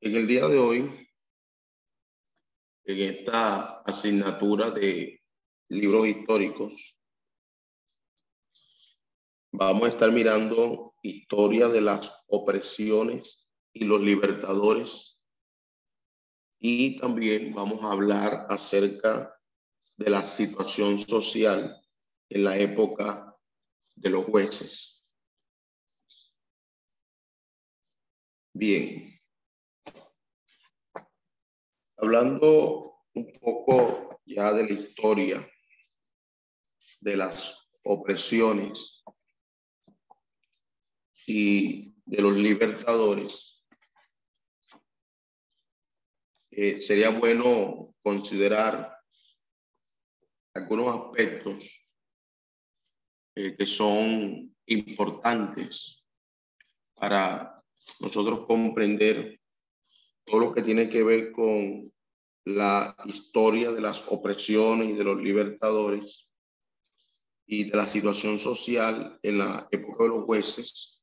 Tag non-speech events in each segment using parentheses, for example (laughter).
En el día de hoy, en esta asignatura de libros históricos, vamos a estar mirando historia de las opresiones y los libertadores. Y también vamos a hablar acerca de la situación social en la época de los jueces. Bien, Hablando un poco ya de la historia de las opresiones y de los libertadores, eh, sería bueno considerar algunos aspectos eh, que son importantes para nosotros comprender todo lo que tiene que ver con la historia de las opresiones y de los libertadores y de la situación social en la época de los jueces,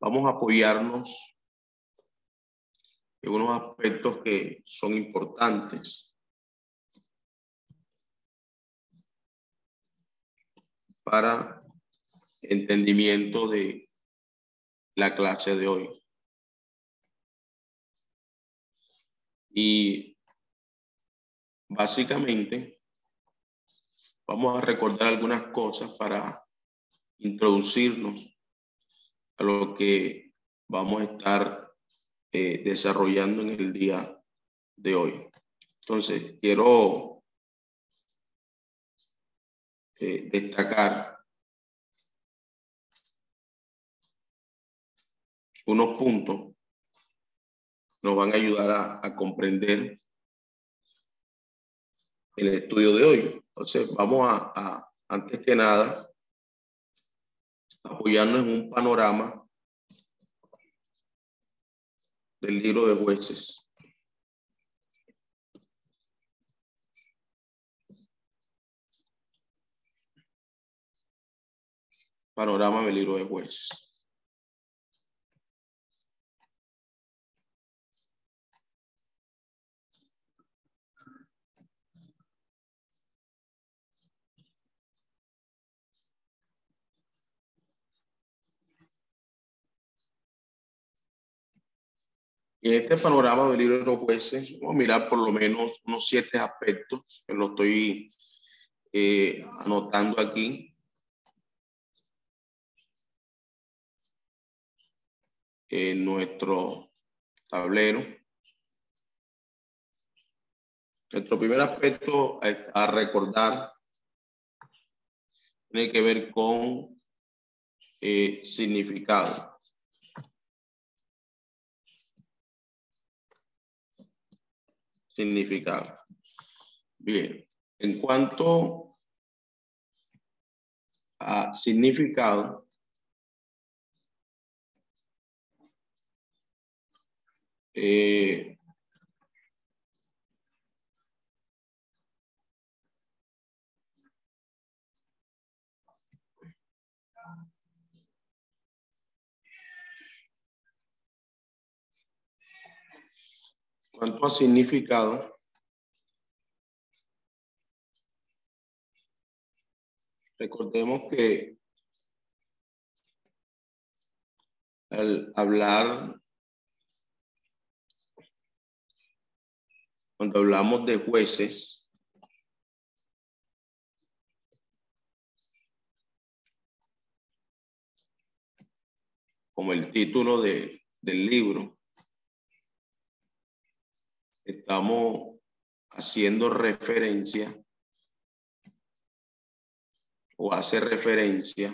vamos a apoyarnos en unos aspectos que son importantes para entendimiento de la clase de hoy. Y básicamente vamos a recordar algunas cosas para introducirnos a lo que vamos a estar eh, desarrollando en el día de hoy. Entonces, quiero eh, destacar unos puntos nos van a ayudar a, comprender el estudio de hoy. Entonces, vamos a, antes que nada, apoyarnos en un panorama del libro de jueces. Panorama del libro de jueces. En este panorama del libro de los jueces, vamos a mirar por lo menos unos siete aspectos que lo estoy eh, anotando aquí. En nuestro tablero. Nuestro primer aspecto a, recordar tiene que ver con eh, significado. Significado. Bien, en cuanto a significado, eh, cuanto a significado, recordemos que al hablar, cuando hablamos de jueces, como el título de, del libro, estamos haciendo referencia o hace referencia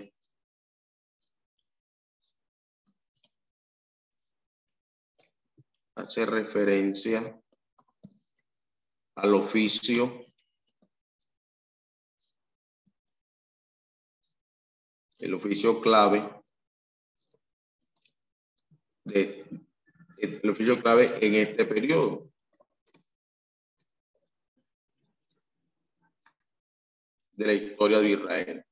hace referencia al oficio el oficio clave de el oficio clave en este periodo. De la historia de Israel.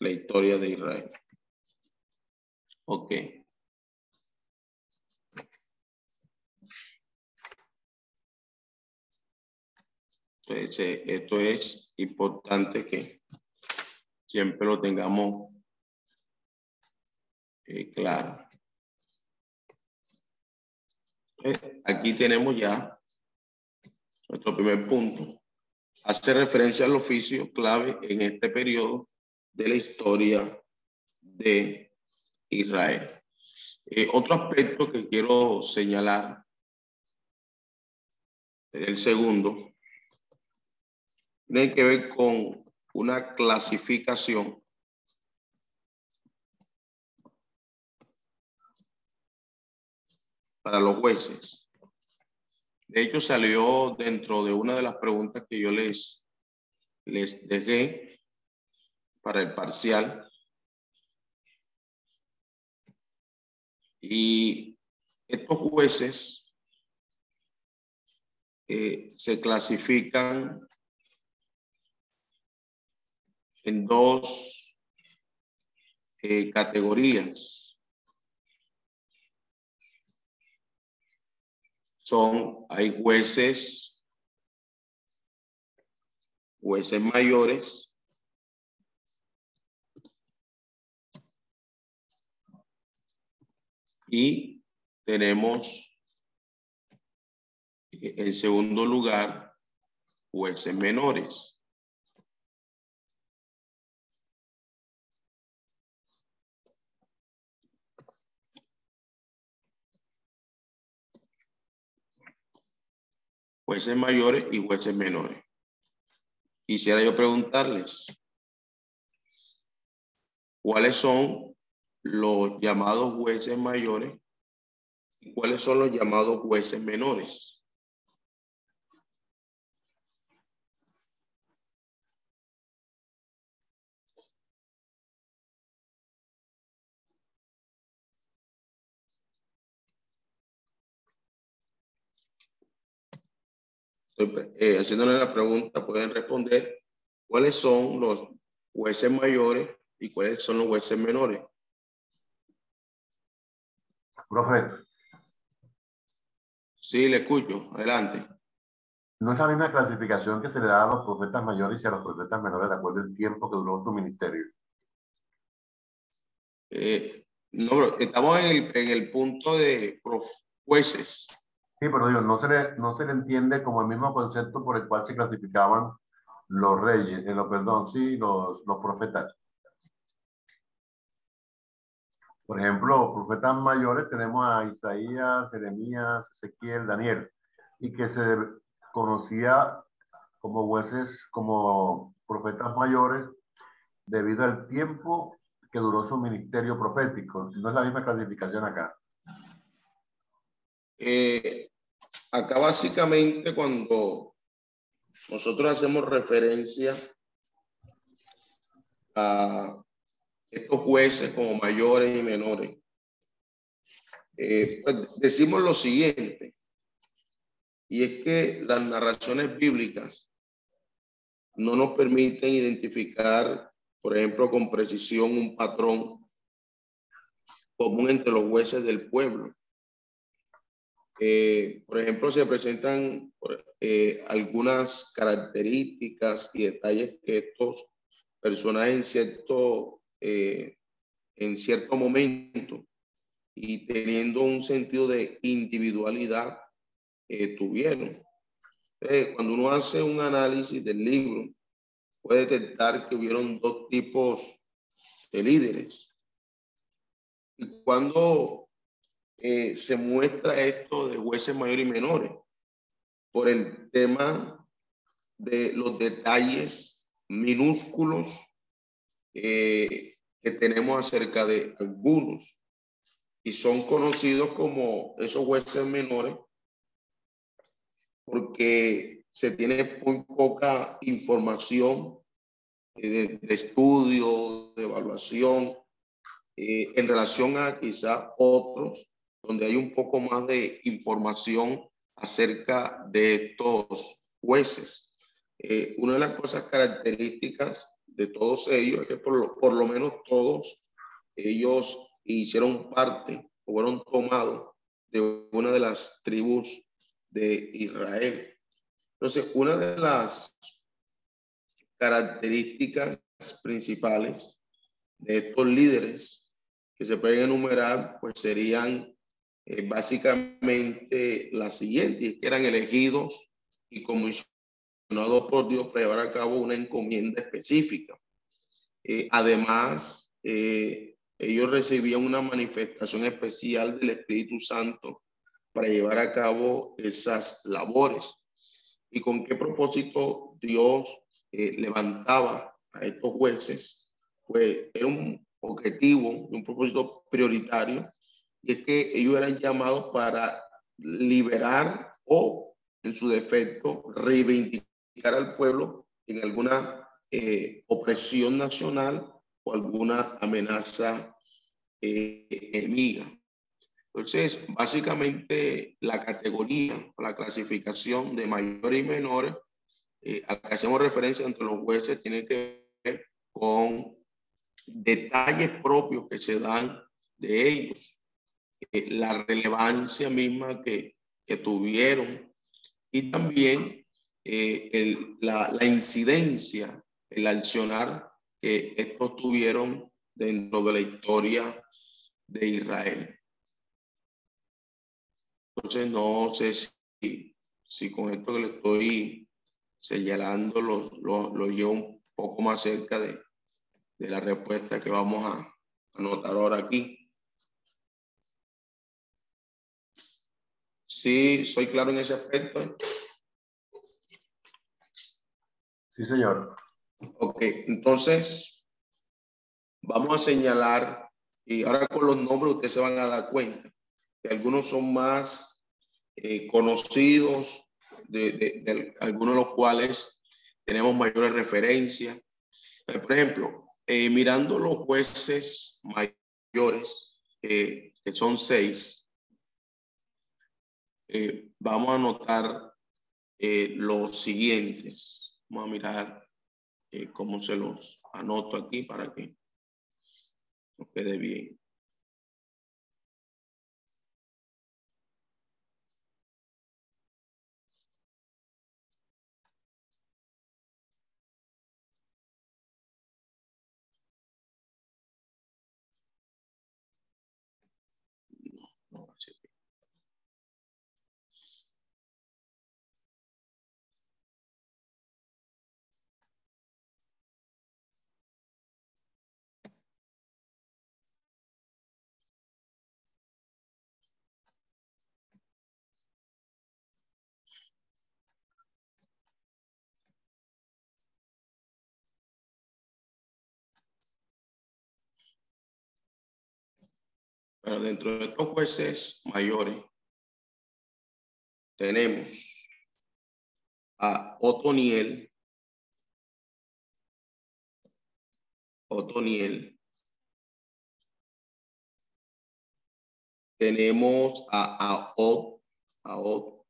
La historia de Israel. Ok. Entonces, eh, esto es importante que siempre lo tengamos eh, claro. Eh, aquí tenemos ya nuestro primer punto. Hace referencia al oficio clave en este periodo de la historia de Israel. otro aspecto que quiero señalar, el segundo, tiene que ver con una clasificación para los jueces. De hecho, salió dentro de una de las preguntas que yo les, les dejé para el parcial. Y estos jueces eh, se clasifican en dos eh, categorías. Son, hay jueces, jueces mayores, y tenemos eh, en segundo lugar jueces menores. Jueces mayores y jueces menores. Quisiera yo preguntarles, ¿cuáles son los llamados jueces mayores y cuáles son los llamados jueces menores? Eh, haciéndole la pregunta, pueden responder cuáles son los jueces mayores y cuáles son los jueces menores. Profe. Sí, le escucho. Adelante. ¿No es la misma clasificación que se le da a los profetas mayores y a los profetas menores de acuerdo al tiempo que duró su ministerio? Eh, no, estamos en el, en el punto de jueces. Sí, pero no se le, no se le entiende como el mismo concepto por el cual se clasificaban los reyes, eh, los, perdón, sí, los, los profetas. Por ejemplo, profetas mayores tenemos a Isaías, Jeremías, Ezequiel, Daniel, y que se conocía como jueces, como profetas mayores, debido al tiempo que duró su ministerio profético. No es la misma clasificación acá. Eh, Acá básicamente cuando nosotros hacemos referencia a estos jueces como mayores y menores, eh, pues decimos lo siguiente, y es que las narraciones bíblicas no nos permiten identificar, por ejemplo, con precisión un patrón común entre los jueces del pueblo. Eh, por ejemplo, se presentan eh, algunas características y detalles que estos personajes en cierto, eh, en cierto momento y teniendo un sentido de individualidad tuvieron. cuando uno hace un análisis del libro, puede detectar que hubieron dos tipos de líderes. Y cuando eh, se muestra esto de jueces mayores y menores por el tema de los detalles minúsculos eh, que tenemos acerca de algunos. Y son conocidos como esos jueces menores porque se tiene muy poca información de, estudio, de evaluación, eh, en relación a quizá otros, donde hay un poco más de información acerca de estos jueces. Eh, una de las cosas características de todos ellos es que por lo, por lo menos todos ellos hicieron parte o fueron tomados de una de las tribus de Israel. Entonces, una de las características principales de estos líderes que se pueden enumerar, pues serían eh, básicamente las siguientes, que eran elegidos y comisionados por Dios para llevar a cabo una encomienda específica. Eh, además, eh, ellos recibían una manifestación especial del Espíritu Santo para llevar a cabo esas labores. ¿Y con qué propósito Dios levantaba a estos jueces? Pues era un objetivo, un propósito prioritario, y es que ellos eran llamados para liberar o, en su defecto, reivindicar al pueblo en alguna eh, opresión nacional o alguna amenaza eh, enemiga. Entonces, básicamente la categoría la clasificación de mayores y menores eh, a la que hacemos referencia entre los jueces tiene que ver con detalles propios que se dan de ellos, eh, la relevancia misma que, que tuvieron y también eh, el, la, incidencia, el accionar que estos tuvieron dentro de la historia de Israel. Entonces, no sé si, si con esto que le estoy señalando lo, lo, lo llevo un poco más cerca de, de la respuesta que vamos a anotar ahora aquí. Sí, soy claro en ese aspecto. Sí, señor. Ok, entonces vamos a señalar, y ahora con los nombres ustedes se van a dar cuenta, que algunos son más eh, conocidos, de, de, algunos de los cuales tenemos mayores referencias. Por ejemplo, eh, mirando los jueces mayores, eh, que son seis, eh, vamos a notar los siguientes. Vamos a mirar cómo se los anoto aquí para que quede bien. Pero dentro de estos jueces mayores tenemos a Otoniel, Otoniel, tenemos a Aot, Aot,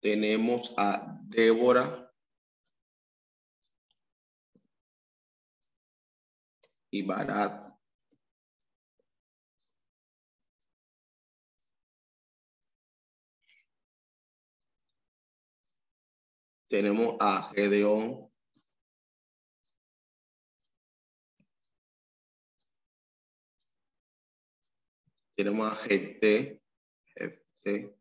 tenemos a Débora, y Barat. Tenemos a Gedeón. Tenemos a GT, FT.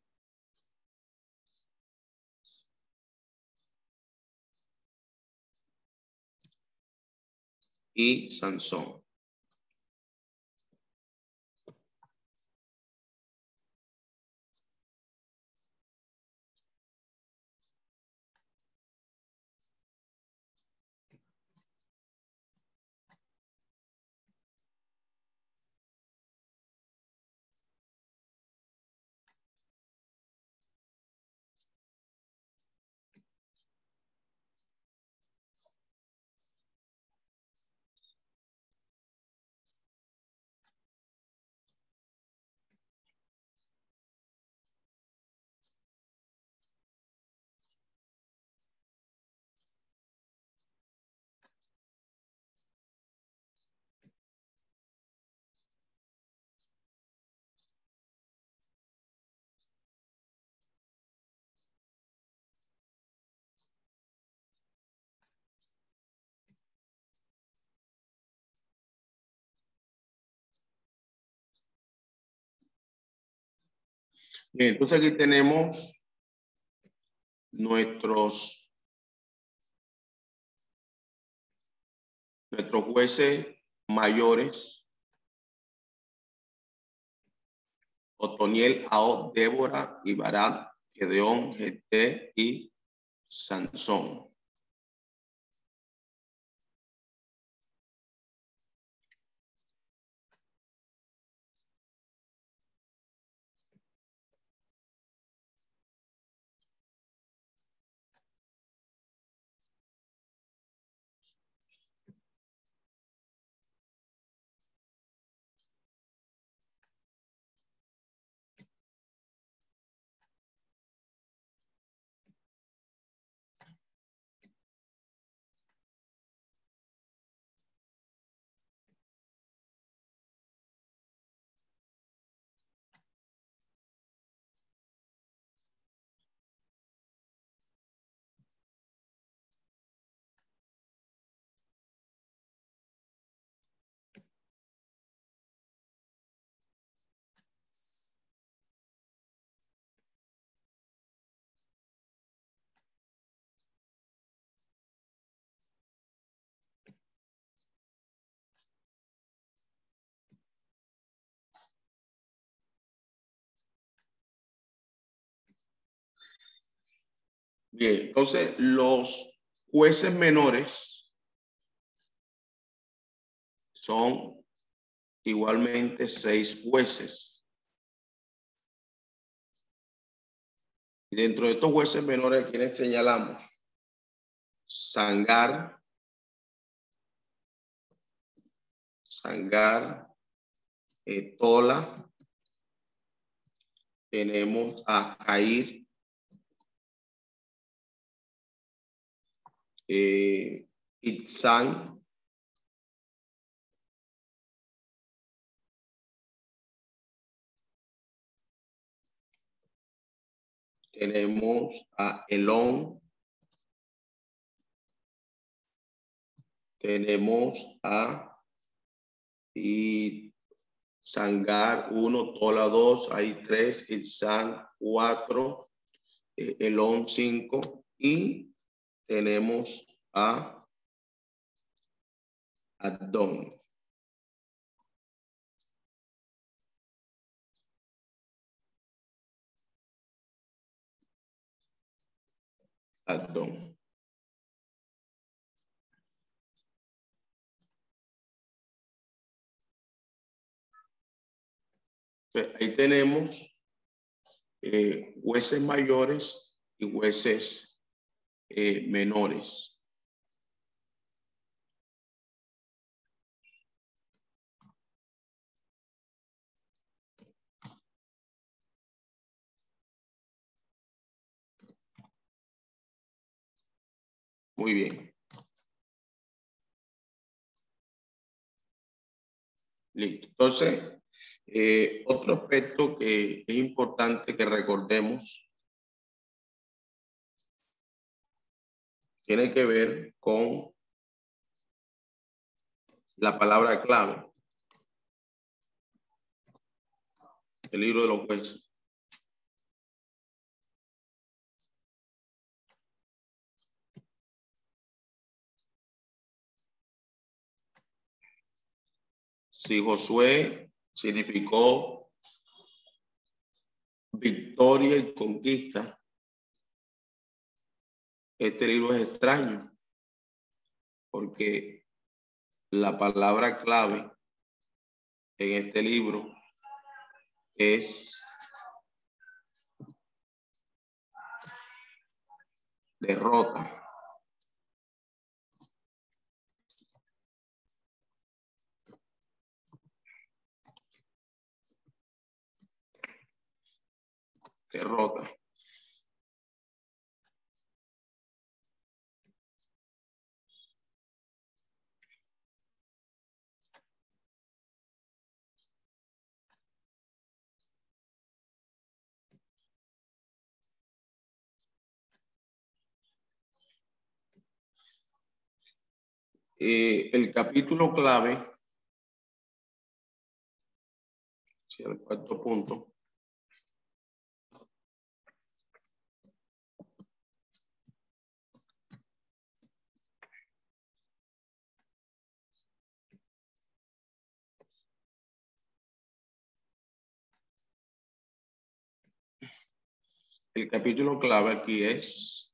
y Sansón. Bien, entonces aquí tenemos nuestros nuestros jueces mayores Otoniel, Ao, Débora, Ibarán, Gedeón, Gete y Sansón. Bien, entonces los jueces menores son igualmente seis jueces. Y dentro de estos jueces menores, ¿a quienes señalamos? Sangar, Sangar, Tola, tenemos a Jair, eh, Itzan, tenemos a Elón, tenemos a y Sangar 1, Tola 2, hay 3, Itzan 4, eh, Elón 5 y tenemos a Adón. Adón. Ahí tenemos eh, hueses mayores y hueses eh, menores. Muy bien. Listo. Entonces, eh, otro aspecto que es importante que recordemos tiene que ver con la palabra clave. El libro de los jueces. Si Josué significó victoria y conquista, este libro es extraño porque la palabra clave en este libro es derrota. Derrota. eh, el capítulo clave, el cuarto punto, El capítulo clave aquí es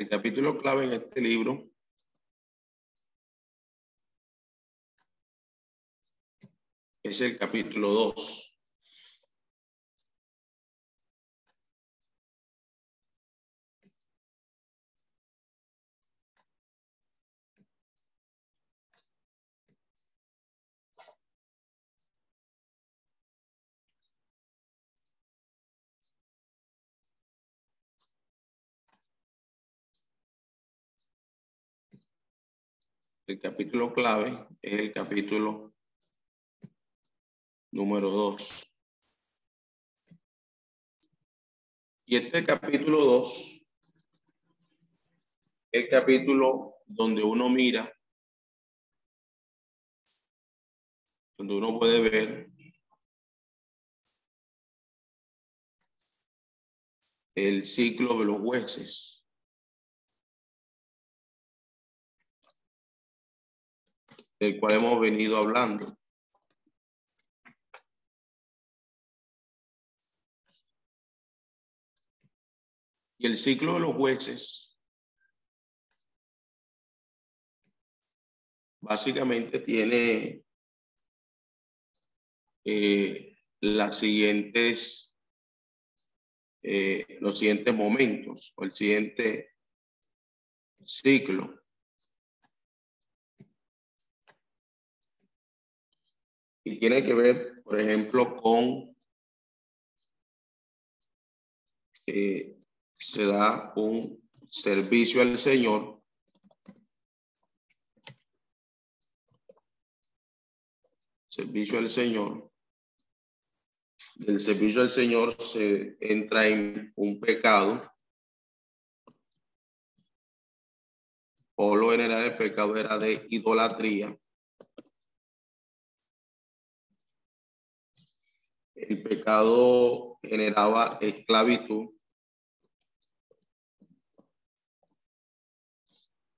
el capítulo clave en este libro es el capítulo 2. El capítulo clave es el capítulo número 2. Y este capítulo 2, el capítulo donde uno mira, donde uno puede ver el ciclo de los jueces. Del cual hemos venido hablando. Y el ciclo de los jueces básicamente tiene eh, las siguientes, eh, los siguientes momentos o el siguiente ciclo. Tiene que ver, por ejemplo, con eh, se da un servicio al Señor servicio al Señor. Del servicio al Señor se entra en un pecado. Por lo general el pecado era de idolatría el pecado generaba esclavitud.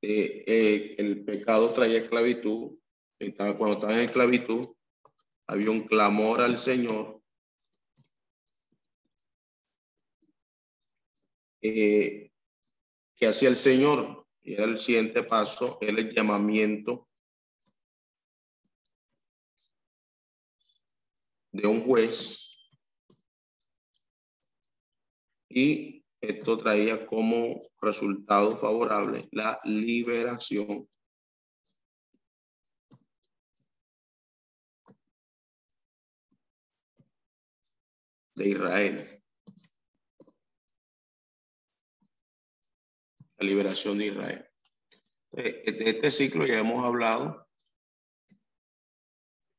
Eh, eh, el pecado traía esclavitud. Cuando estaba en esclavitud, había un clamor al Señor. Eh, que hacía el Señor? Y era el siguiente paso, el llamamiento de un juez y esto traía como resultado favorable la liberación de Israel. La liberación de Israel. De este ciclo ya hemos hablado,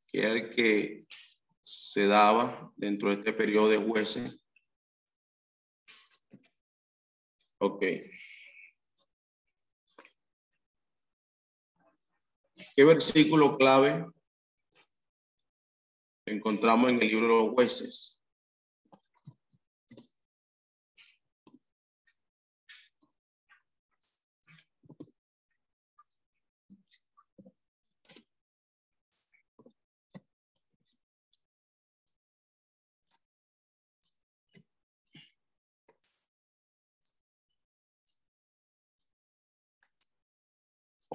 que era el que se daba dentro de este periodo de jueces. Ok. ¿Qué versículo clave encontramos en el libro de los jueces?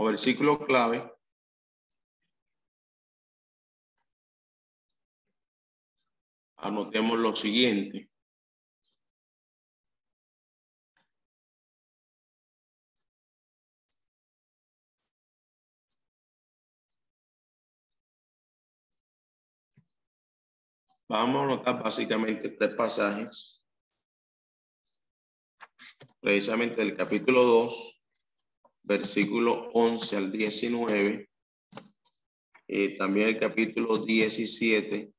O versículo clave anotemos lo siguiente. Vamos a anotar básicamente tres pasajes. Precisamente el capítulo 2, versículo 11 al 19, eh, también el capítulo 17,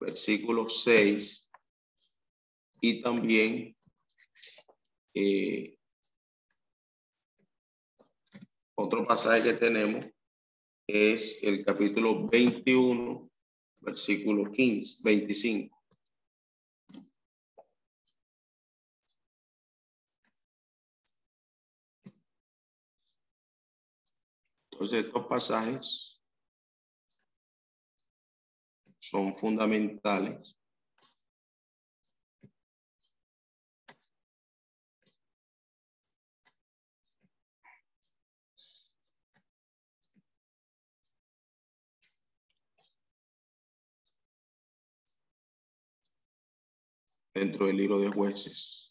versículo 6, y también eh, otro pasaje que tenemos es el capítulo 21, versículo 15, 25. Entonces, estos pasajes son fundamentales dentro del libro de jueces.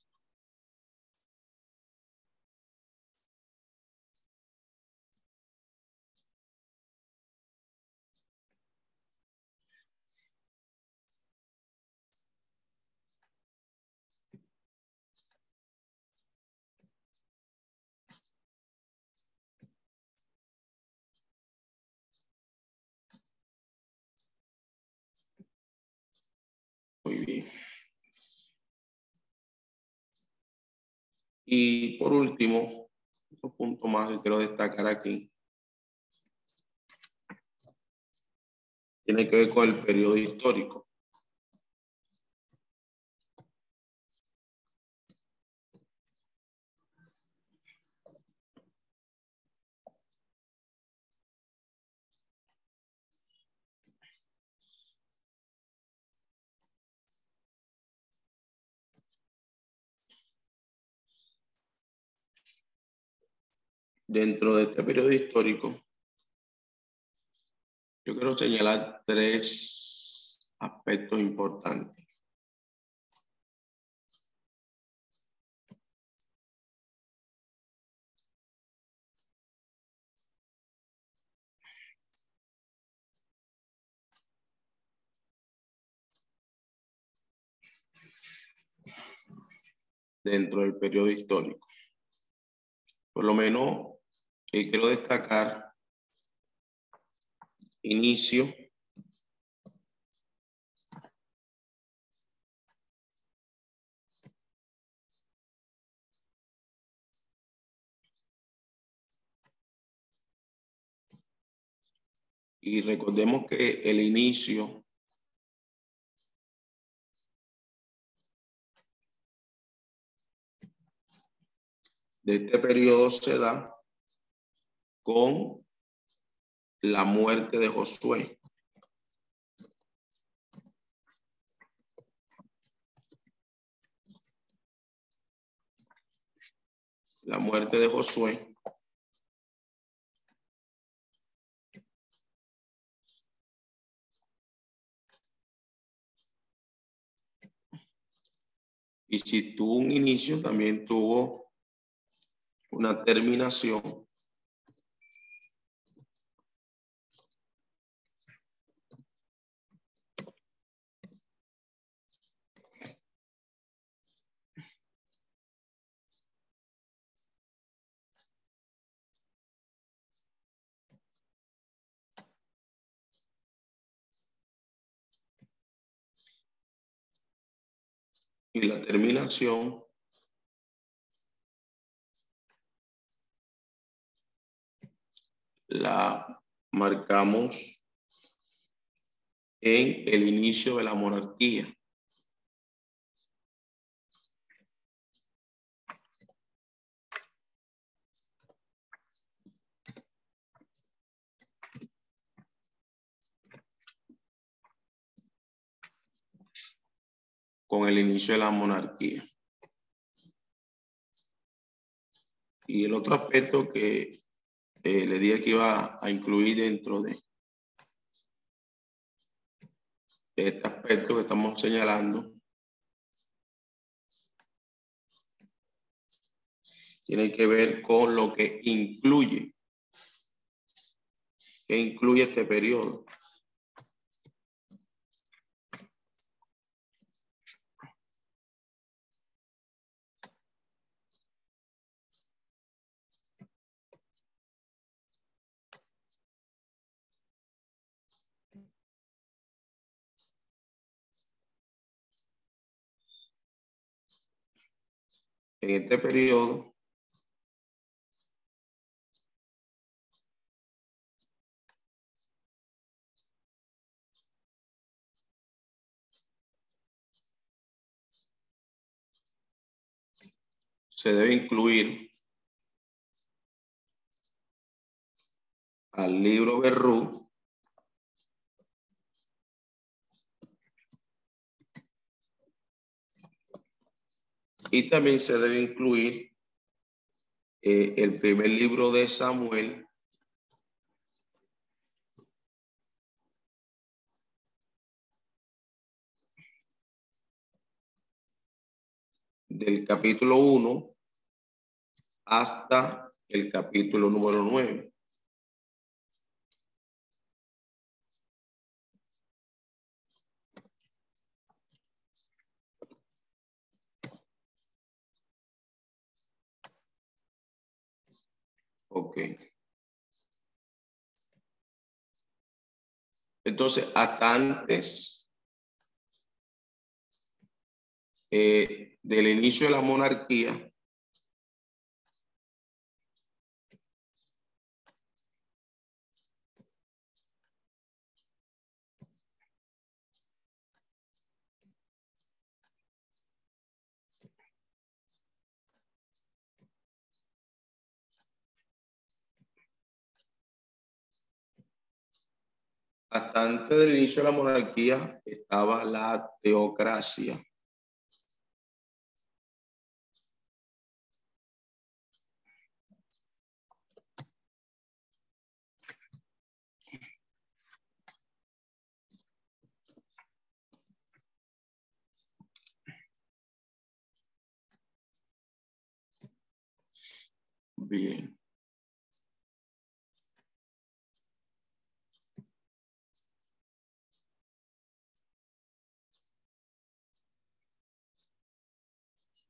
Muy bien. Y por último, otro punto más que quiero destacar aquí. Tiene que ver con el periodo histórico. Dentro de este periodo histórico, yo quiero señalar tres aspectos importantes. dentro del periodo histórico. Por lo menos quiero destacar inicio y recordemos que el inicio de este periodo se da con la muerte de Josué. La muerte de Josué. Y si tuvo un inicio, también tuvo una terminación y la terminación la marcamos en el inicio de la monarquía. Con el inicio de la monarquía. Y el otro aspecto que eh, le dije que iba a incluir dentro de este aspecto que estamos señalando tiene que ver con lo que incluye, que incluye este periodo. En este periodo se debe incluir al libro Berrú y también se debe incluir eh, el primer libro de Samuel del capítulo 1 hasta el capítulo número 9. Ok. Entonces, hasta antes eh, del inicio de la monarquía, hasta antes del inicio de la monarquía estaba la teocracia. Bien.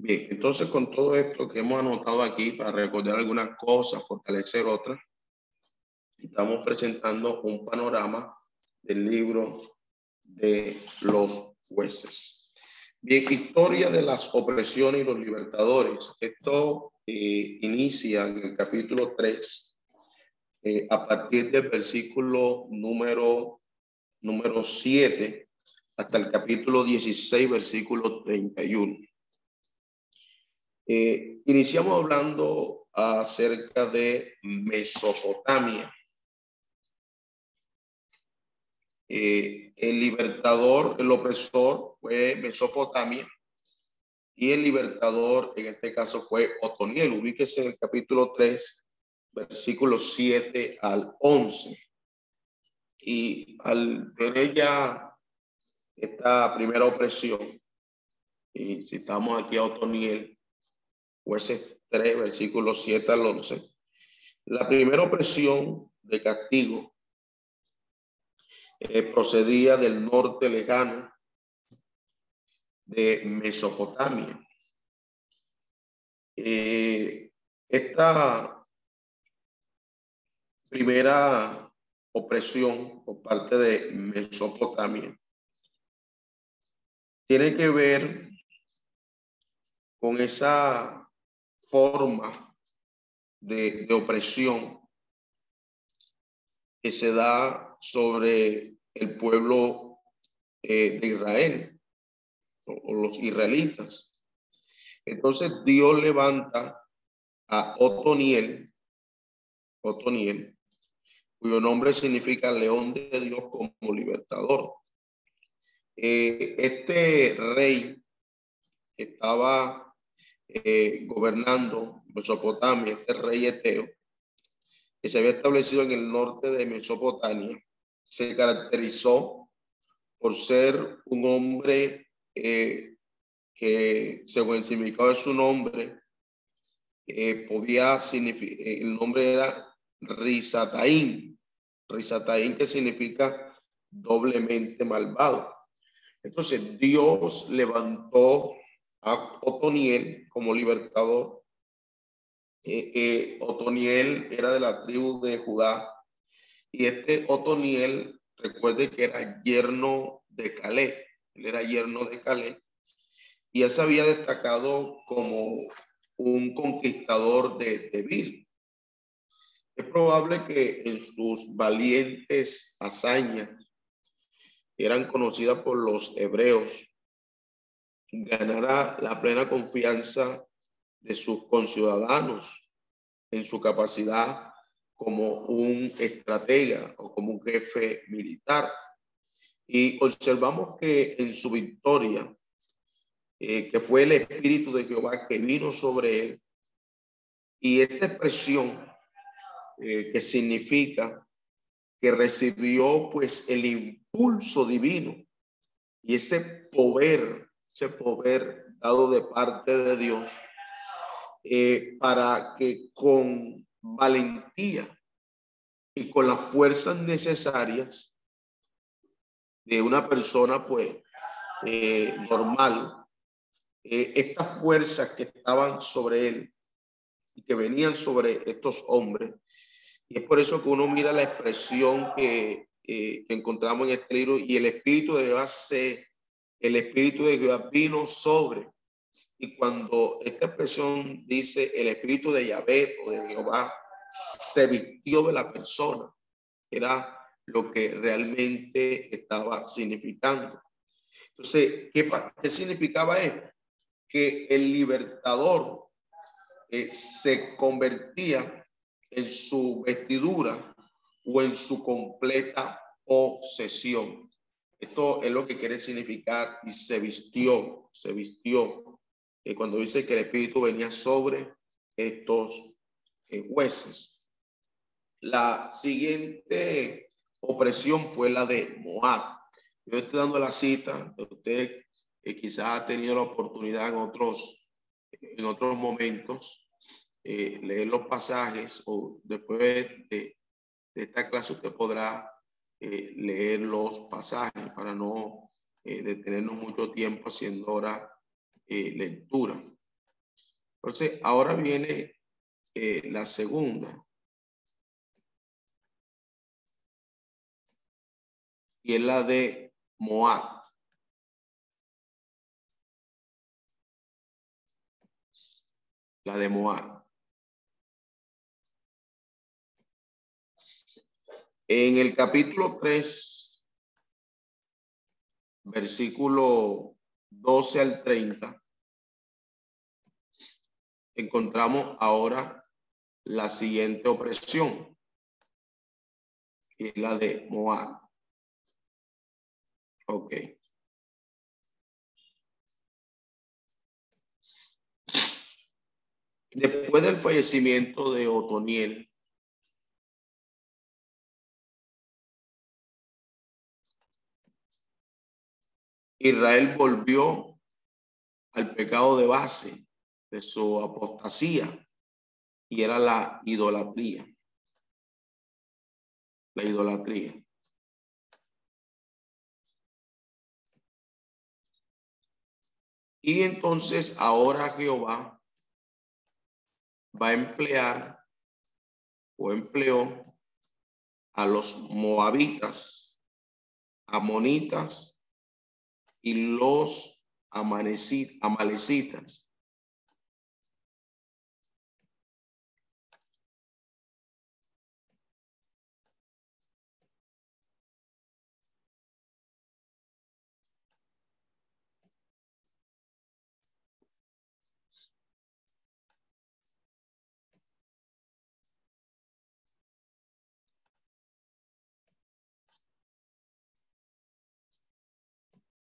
Bien, entonces con todo esto que hemos anotado aquí para recordar algunas cosas, fortalecer otras, estamos presentando un panorama del libro de los jueces. Bien, historia de las opresiones y los libertadores. Esto eh, inicia en el capítulo 3, eh, a partir del versículo número, número 7 hasta el capítulo 16, versículo 31. Eh, iniciamos hablando acerca de Mesopotamia. Eh, el libertador, el opresor fue Mesopotamia y el libertador en este caso fue Otoniel. Ubíquese en el capítulo 3, versículos 7 al 11. Y al ver ella esta primera opresión, y citamos aquí a Otoniel, jueces 3, versículos 7 al 11. La primera opresión de castigo eh, procedía del norte lejano de Mesopotamia. Eh, esta primera opresión por parte de Mesopotamia tiene que ver con esa forma de, opresión que se da sobre el pueblo eh, de Israel o, los israelitas. Entonces Dios levanta a Otoniel, Otoniel, cuyo nombre significa león de Dios como libertador. Eh, este rey estaba eh, gobernando Mesopotamia, este rey Eteo, que se había establecido en el norte de Mesopotamia, se caracterizó por ser un hombre eh, que, según el significado de su nombre, eh, podía significar, el nombre era Rizataín, Rizataín que significa doblemente malvado. Entonces Dios levantó Otoniel como libertador. Eh, eh, Otoniel era de la tribu de Judá y este Otoniel, recuerde que era yerno de Calé, él era yerno de Calé y él se había destacado como un conquistador de Debir. Es probable que en sus valientes hazañas eran conocidas por los hebreos, ganará la plena confianza de sus conciudadanos en su capacidad como un estratega o como un jefe militar. Y observamos que en su victoria, eh, que fue el Espíritu de Jehová que vino sobre él, y esta expresión eh, que significa que recibió pues el impulso divino y ese poder, ese poder dado de parte de Dios, eh, para que con valentía y con las fuerzas necesarias de una persona pues eh, normal, eh, estas fuerzas que estaban sobre él y que venían sobre estos hombres, y es por eso que uno mira la expresión que, encontramos en este libro y el espíritu de Jehová se, el espíritu de Jehová vino sobre y cuando esta expresión dice el espíritu de Yahvé o de Jehová se vistió de la persona, era lo que realmente estaba significando. Entonces, ¿qué, qué significaba esto? Que el libertador eh, se convertía en su vestidura o en su completa posesión. Esto es lo que quiere significar y se vistió, se vistió cuando dice que el Espíritu venía sobre estos eh, jueces. La siguiente opresión fue la de Moab. Yo estoy dando la cita, usted eh, quizás ha tenido la oportunidad en otros, en otros momentos eh, leer los pasajes o después de, de, esta clase usted podrá leer los pasajes para no detenernos mucho tiempo haciendo ahora eh, lectura. Entonces, ahora viene eh, la segunda. Y es la de Moab. La de Moab. En el capítulo 3, versículo 12 al 30, encontramos ahora la siguiente opresión, que es la de Moab. Ok. Después del fallecimiento de Otoniel, Israel volvió al pecado de base de su apostasía y era la idolatría. La idolatría. Y entonces ahora Jehová va a emplear o empleó a los moabitas, amonitas y los amalecitas.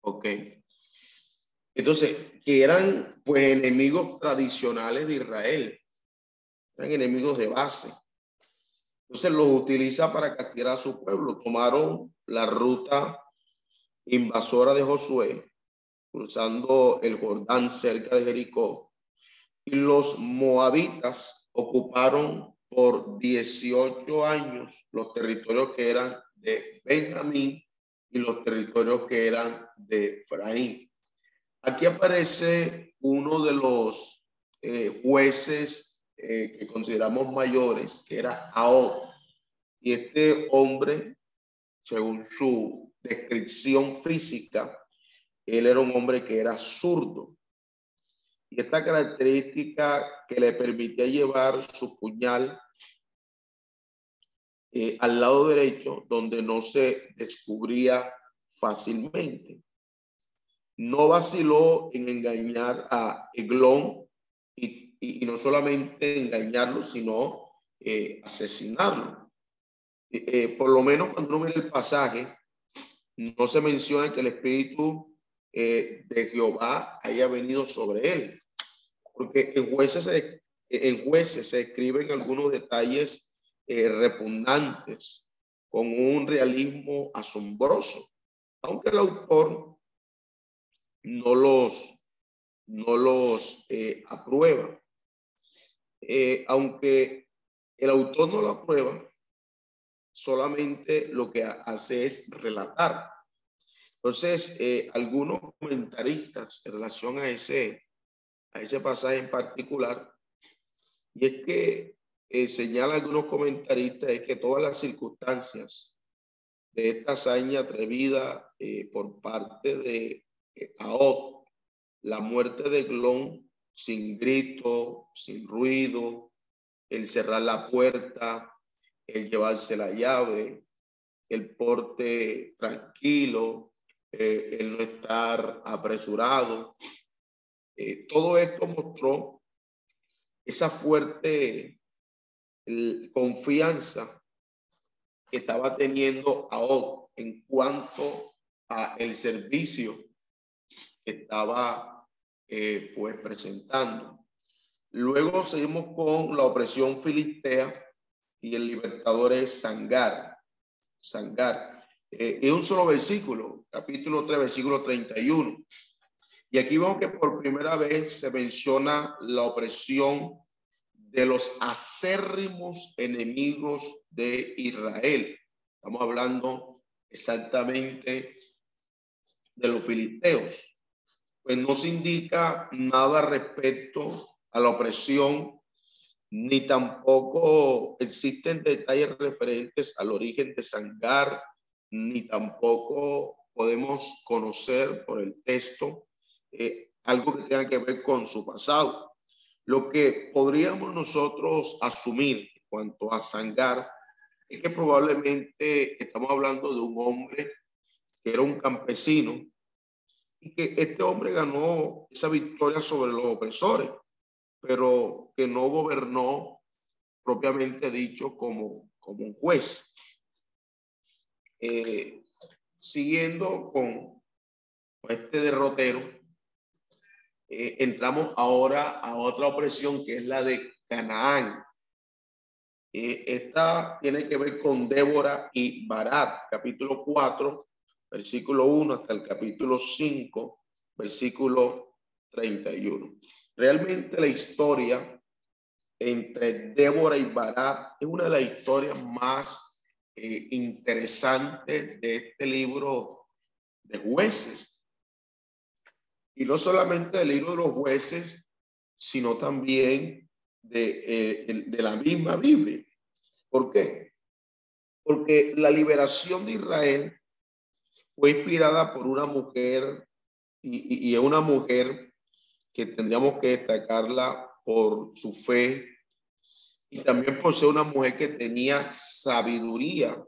Ok. Entonces, que eran pues enemigos tradicionales de Israel, eran enemigos de base. Entonces los utiliza para castigar a su pueblo. Tomaron la ruta invasora de Josué, cruzando el Jordán cerca de Jericó. Y los moabitas ocuparon por 18 años los territorios que eran de Benjamín y los territorios que eran de Efraín. Aquí aparece uno de los eh, jueces eh, que consideramos mayores, que era Ahod. Y este hombre, según su descripción física, él era un hombre que era zurdo. y esta característica que le permitía llevar su puñal eh, al lado derecho, donde no se descubría fácilmente. No vaciló en engañar a Eglón y, no solamente engañarlo, sino eh, asesinarlo. Eh, por lo menos cuando uno mira el pasaje, no se menciona que el Espíritu de Jehová haya venido sobre él, porque en jueces en jueces se escriben algunos detalles eh, repugnantes, con un realismo asombroso, aunque el autor no los, no los eh, aprueba. Eh, aunque el autor no lo aprueba, solamente lo que hace es relatar. Entonces, algunos comentaristas en relación a ese, a ese pasaje en particular, y es que eh, señala algunos comentaristas es que todas las circunstancias de esta hazaña atrevida eh, por parte de eh, la muerte de Glon sin grito, sin ruido, el cerrar la puerta, el llevarse la llave, el porte tranquilo, eh, el no estar apresurado. todo esto mostró esa fuerte confianza que estaba teniendo a en cuanto a el servicio que estaba eh, pues presentando. Luego seguimos con la opresión filistea y el libertador es Sangar. Sangar. Eh, en un solo versículo, capítulo 3, versículo 31. Y aquí vemos que por primera vez se menciona la opresión de los acérrimos enemigos de Israel. Estamos hablando exactamente de los filisteos. Pues no se indica nada respecto a la opresión, ni tampoco existen detalles referentes al origen de Sangar, ni tampoco podemos conocer por el texto eh, algo que tenga que ver con su pasado. Lo que podríamos nosotros asumir en cuanto a Sangar es que probablemente estamos hablando de un hombre que era un campesino y que este hombre ganó esa victoria sobre los opresores, pero que no gobernó propiamente dicho como, como un juez. Eh, siguiendo con este derrotero, eh, entramos ahora a otra opresión que es la de Canaán. Eh, esta tiene que ver con Débora y Barat, capítulo 4, versículo 1 hasta el capítulo 5, versículo 31. Realmente la historia entre Débora y Barat es una de las historias más eh, interesantes de este libro de jueces y no solamente del libro de los jueces, sino también de, eh, de la misma Biblia. ¿Por qué? Porque la liberación de Israel fue inspirada por una mujer y, es una mujer que tendríamos que destacarla por su fe y también por ser una mujer que tenía sabiduría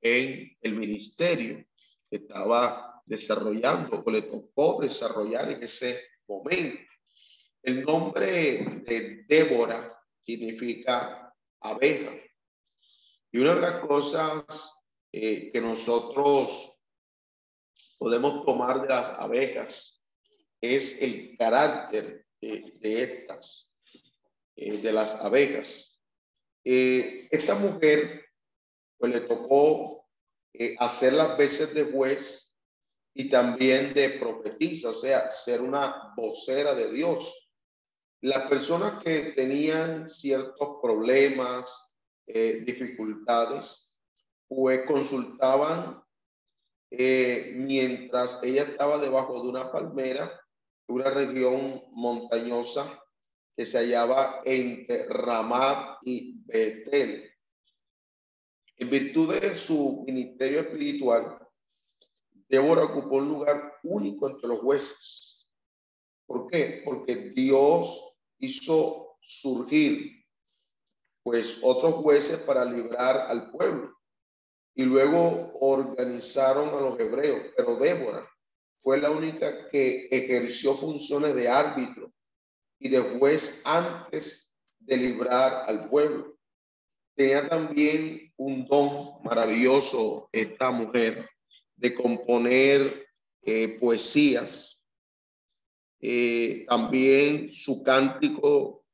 en el ministerio, que estaba desarrollando o le tocó desarrollar en ese momento. El nombre de Débora significa abeja. Y una de las cosas eh, que nosotros podemos tomar de las abejas es el carácter de estas, eh, de las abejas. Eh, esta mujer, pues le tocó hacer las veces de juez y también de profetiza, o sea, ser una vocera de Dios. Las personas que tenían ciertos problemas, eh, dificultades, pues consultaban eh, mientras ella estaba debajo de una palmera, una región montañosa que se hallaba entre Ramat y Betel. En virtud de su ministerio espiritual, Débora ocupó un lugar único entre los jueces. ¿Por qué? Porque Dios hizo surgir pues otros jueces para librar al pueblo. Y luego organizaron a los hebreos, pero Débora fue la única que ejerció funciones de árbitro y de juez antes de librar al pueblo. Tenía también un don maravilloso esta mujer de componer eh, poesías. Eh, también su cántico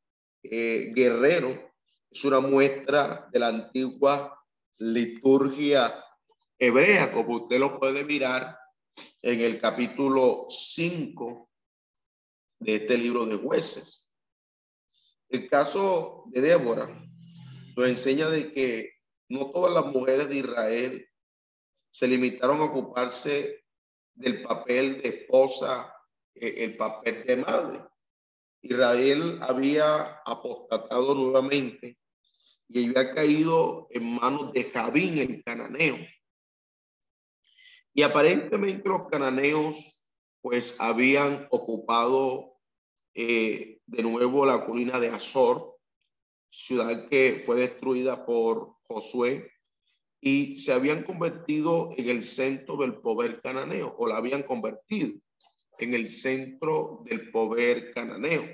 eh, guerrero es una muestra de la antigua liturgia hebrea, como usted lo puede mirar en el capítulo 5 de este libro de jueces. El caso de Débora nos enseña de que no todas las mujeres de Israel se limitaron a ocuparse del papel de esposa, eh, el papel de madre. Israel había apostatado nuevamente y había caído en manos de Jabín, el cananeo. Y aparentemente los cananeos pues habían ocupado eh, de nuevo la colina de Azor, ciudad que fue destruida por Josué, y se habían convertido en el centro del poder cananeo, o la habían convertido en el centro del poder cananeo.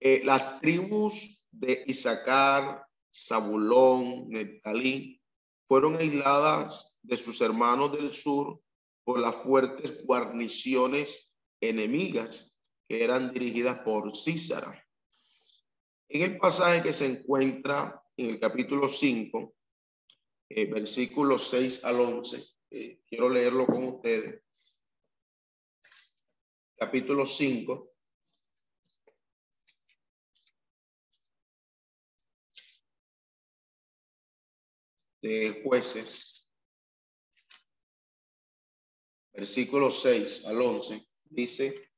Eh, las tribus de Isaacar, Zabulón, Netalí, fueron aisladas de sus hermanos del sur por las fuertes guarniciones enemigas que eran dirigidas por Císara. En el pasaje que se encuentra en el capítulo 5, eh, versículos 6 al 11, eh, quiero leerlo con ustedes. Capítulo 5. de jueces, versículo 6 al 11, dice,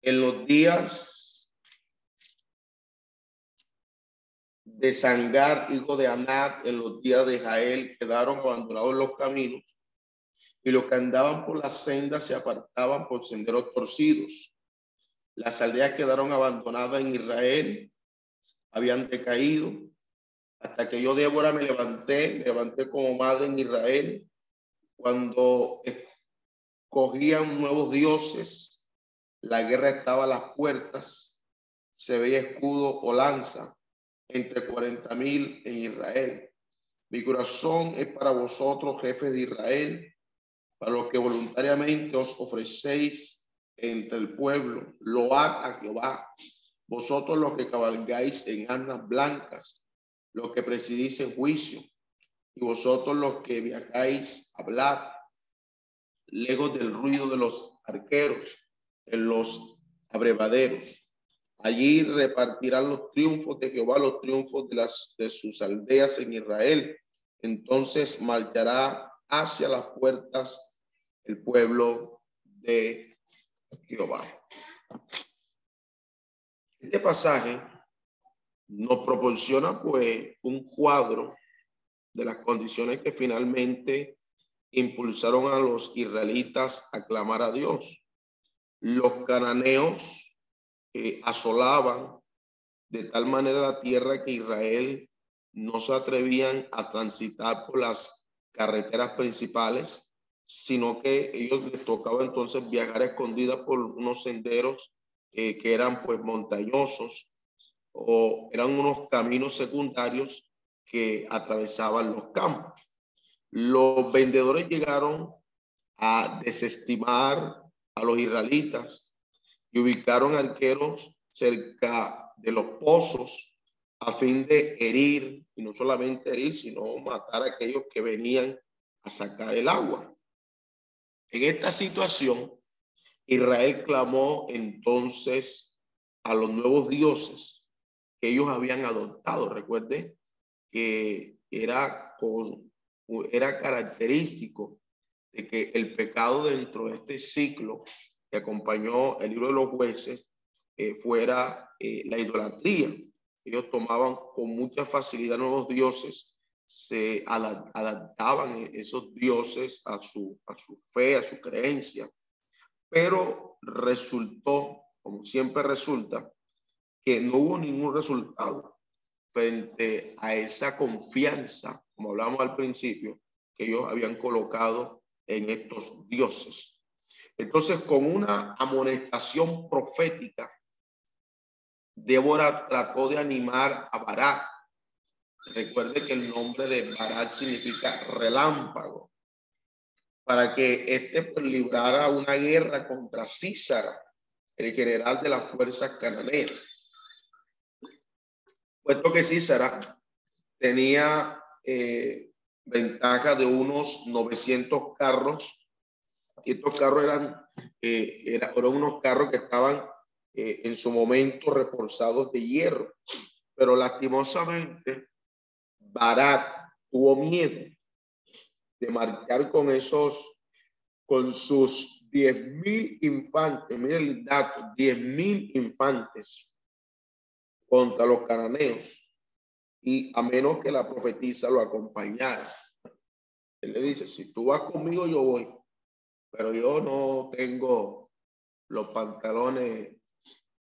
en los días de Sangar, hijo de Anat, en los días de Jael, quedaron abandonados los caminos, y los que andaban por las sendas se apartaban por senderos torcidos. Las aldeas quedaron abandonadas en Israel, habían decaído, hasta que yo, Débora, me levanté, levanté como madre en Israel, cuando cogían nuevos dioses, la guerra estaba a las puertas, se veía escudo o lanza entre cuarenta mil en Israel. Mi corazón es para vosotros, jefes de Israel, para los que voluntariamente os ofrecéis entre el pueblo. Load a Jehová, vosotros los que cabalgáis en armas blancas, los que presidís en juicio, y vosotros los que viajáis, hablad, lejos del ruido de los arqueros, en los abrevaderos. Allí repartirán los triunfos de Jehová, los triunfos de, las, de sus aldeas en Israel. Entonces marchará hacia las puertas el pueblo de Jehová. Este pasaje nos proporciona pues un cuadro de las condiciones que finalmente impulsaron a los israelitas a clamar a Dios. Los cananeos eh, asolaban de tal manera la tierra que Israel no se atrevían a transitar por las carreteras principales, sino que ellos les tocaba entonces viajar escondidas por unos senderos eh, que eran pues montañosos o eran unos caminos secundarios que atravesaban los campos. Los vendedores llegaron a desestimar a los israelitas y ubicaron arqueros cerca de los pozos a fin de herir, y no solamente herir, sino matar a aquellos que venían a sacar el agua. En esta situación, Israel clamó entonces a los nuevos dioses que ellos habían adoptado. Recuerde que era, era característico de que el pecado dentro de este ciclo que acompañó el libro de los jueces eh, fuera eh, la idolatría. Ellos tomaban con mucha facilidad nuevos dioses, se adaptaban esos dioses a su, a su fe, a su creencia, pero resultó como siempre resulta, que no hubo ningún resultado frente a esa confianza, como hablamos al principio, que ellos habían colocado en estos dioses. Entonces, con una amonestación profética, Débora trató de animar a Barak. Recuerde que el nombre de Barak significa relámpago, para que éste pues, librara una guerra contra Císara, el general de las fuerzas cananeas. Puesto que Císara tenía eh, ventaja de unos 900 carros, y estos carros eran, eh, eran unos carros que estaban eh, en su momento reforzados de hierro, pero lastimosamente Barat tuvo miedo de marcar con esos, con sus diez mil infantes, miren el dato, diez mil infantes contra los cananeos. Y a menos que la profetisa lo acompañara. Él le dice, si tú vas conmigo, yo voy, pero yo no tengo los pantalones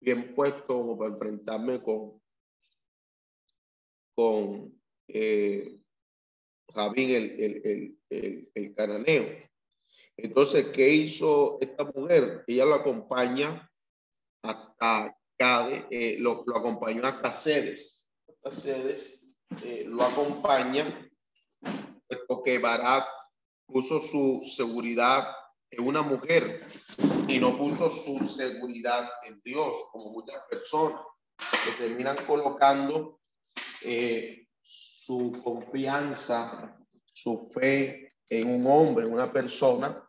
bien puesto como para enfrentarme con, con eh, Javín, el, el, el, el, cananeo. Entonces, ¿qué hizo esta mujer? Ella lo acompaña hasta Cade, eh, lo, lo, acompañó hasta Cedes. Hasta Cedes eh, lo acompaña, puesto que Barat puso su seguridad en una mujer y no puso su seguridad en Dios, como muchas personas que terminan colocando eh, su confianza, su fe en un hombre, en una persona,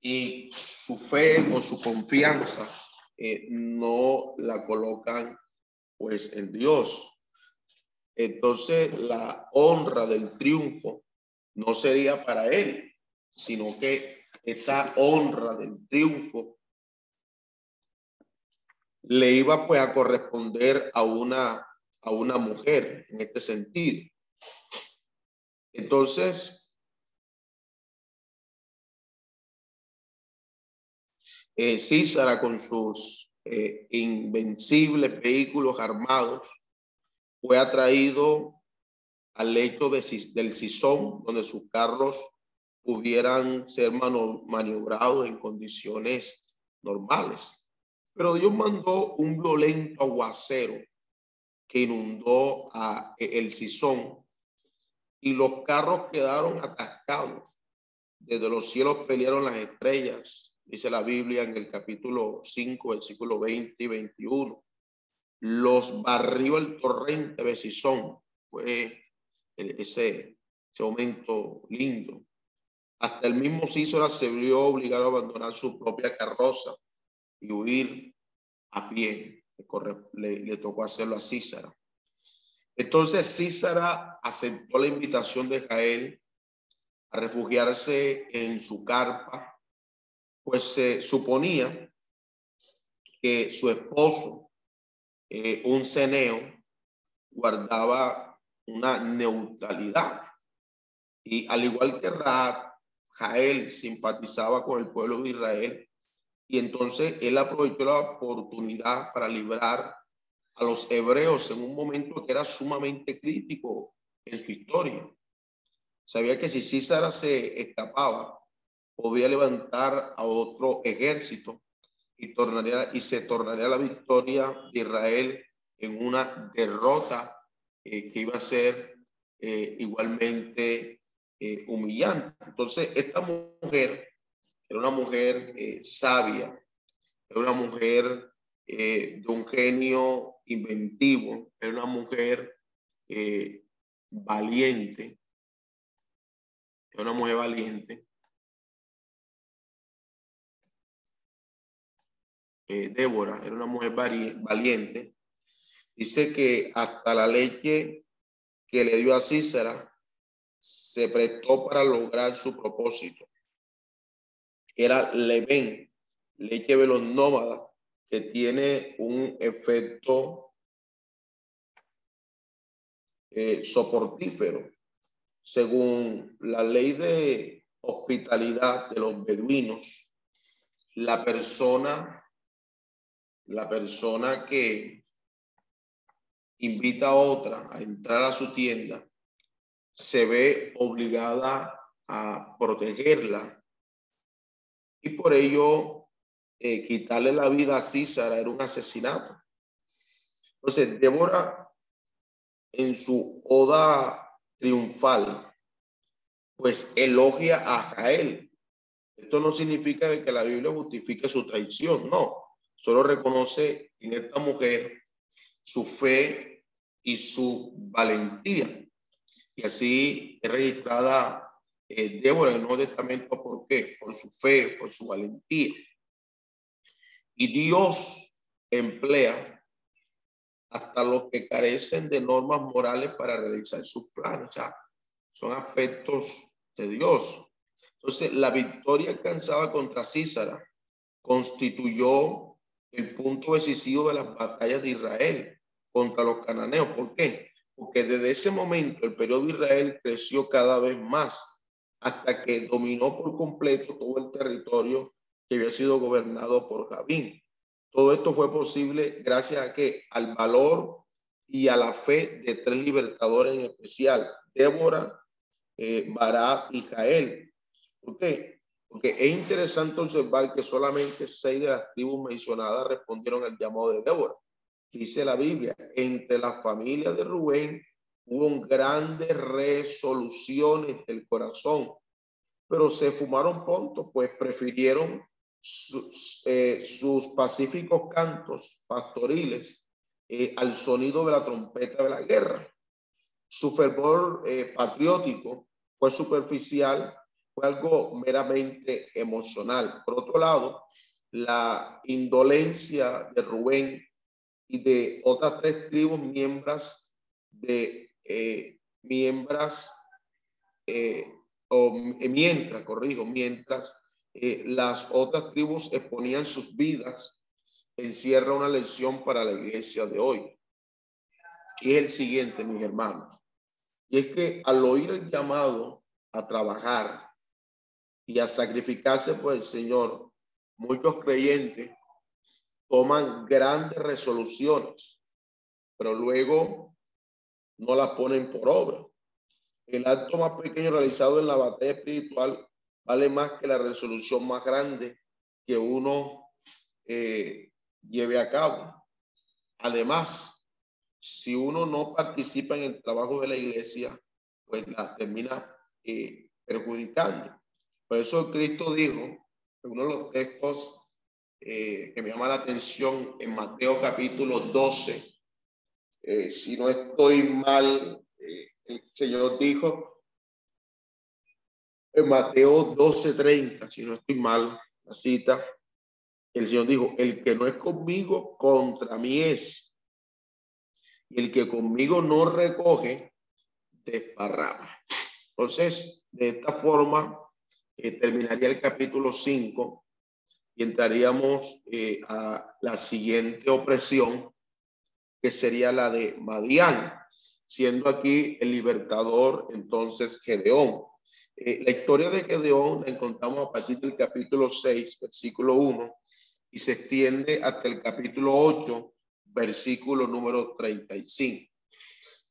y su fe o su confianza eh, no la colocan pues en Dios. Entonces la honra del triunfo no sería para él, sino que esta honra del triunfo le iba pues a corresponder a una, a una mujer en este sentido. Entonces, eh, con sus eh, invencibles vehículos armados fue atraído al lecho de, del Sison, donde sus carros pudieran ser maniobrados en condiciones normales. Pero Dios mandó un violento aguacero que inundó a el Sison y los carros quedaron atascados. Desde los cielos pelearon las estrellas, dice la Biblia en el capítulo 5, versículo 20 y 21. Los barrió el torrente de Sison. Fue ese, ese momento lindo. Hasta el mismo Císora se vio obligado a abandonar su propia carroza y huir a pie. Le, le tocó hacerlo a Císara. Entonces Císara aceptó la invitación de Jael a refugiarse en su carpa, pues se suponía que su esposo, eh, un ceneo, guardaba una neutralidad. Y al igual que Raab, Jael simpatizaba con el pueblo de Israel y entonces él aprovechó la oportunidad para librar a los hebreos en un momento que era sumamente crítico en su historia. Sabía que si Císara se escapaba, podría levantar a otro ejército y se tornaría la victoria de Israel en una derrota eh, que iba a ser eh, igualmente eh, humillante. Entonces, esta mujer era una mujer eh, sabia, era una mujer eh, de un genio inventivo, era una mujer valiente, era una mujer valiente. Débora era una mujer valiente. Dice que hasta la leche que le dio a Cícera se prestó para lograr su propósito. Era Leven, leche de los nómadas, que tiene un efecto eh, soportífero. Según la ley de hospitalidad de los beduinos, la persona la persona que invita a otra a entrar a su tienda se ve obligada a protegerla y por ello eh, quitarle la vida a César era un asesinato. Entonces, Débora en su oda triunfal, pues elogia a Jael. Esto no significa que la Biblia justifique su traición, no. Solo reconoce en esta mujer su fe y su valentía. Y así es registrada eh, Débora en el Nuevo Testamento. ¿Por qué? Por su fe, por su valentía. Y Dios emplea hasta los que carecen de normas morales para realizar sus planes. O son aspectos de Dios. Entonces, la victoria alcanzada contra Císara constituyó el punto decisivo de las batallas de Israel contra los cananeos. ¿Por qué? Porque desde ese momento el periodo de Israel creció cada vez más hasta que dominó por completo todo el territorio que había sido gobernado por Javín. Todo esto fue posible gracias a que al valor y a la fe de tres libertadores en especial, Débora, eh, Barat y Jael. ¿Por qué? Porque es interesante observar que solamente seis de las tribus mencionadas respondieron al llamado de Débora. Dice la Biblia, entre la familia de Rubén hubo grandes resoluciones del corazón, pero se fumaron pronto, pues prefirieron eh, sus, pacíficos cantos pastoriles eh, al sonido de la trompeta de la guerra. Su fervor eh, patriótico fue superficial, fue algo meramente emocional. Por otro lado, la indolencia de Rubén y de otras tres tribus miembros de miembros o mientras, corrijo, mientras eh, las otras tribus exponían sus vidas, encierra una lección para la iglesia de hoy. Y es el siguiente, mis hermanos. Y es que al oír el llamado a trabajar y a sacrificarse por el Señor, muchos creyentes toman grandes resoluciones, pero luego no las ponen por obra. El acto más pequeño realizado en la batalla espiritual vale más que la resolución más grande que uno eh, lleve a cabo. Además, si uno no participa en el trabajo de la iglesia, pues la termina eh, perjudicando. Por eso Cristo dijo, en uno de los textos eh, que me llama la atención en Mateo capítulo 12, si no estoy mal, el Señor dijo, en Mateo 12:30, si no estoy mal, la cita, el Señor dijo, el que no es conmigo, contra mí es. Y el que conmigo no recoge, desparrama. Entonces, de esta forma, eh, terminaría el capítulo 5 y entraríamos eh, a la siguiente opresión, que sería la de Madián, siendo aquí el libertador entonces Gedeón. Eh, la historia de Gedeón la encontramos a partir del capítulo 6, versículo 1, y se extiende hasta el capítulo 8, versículo número 35.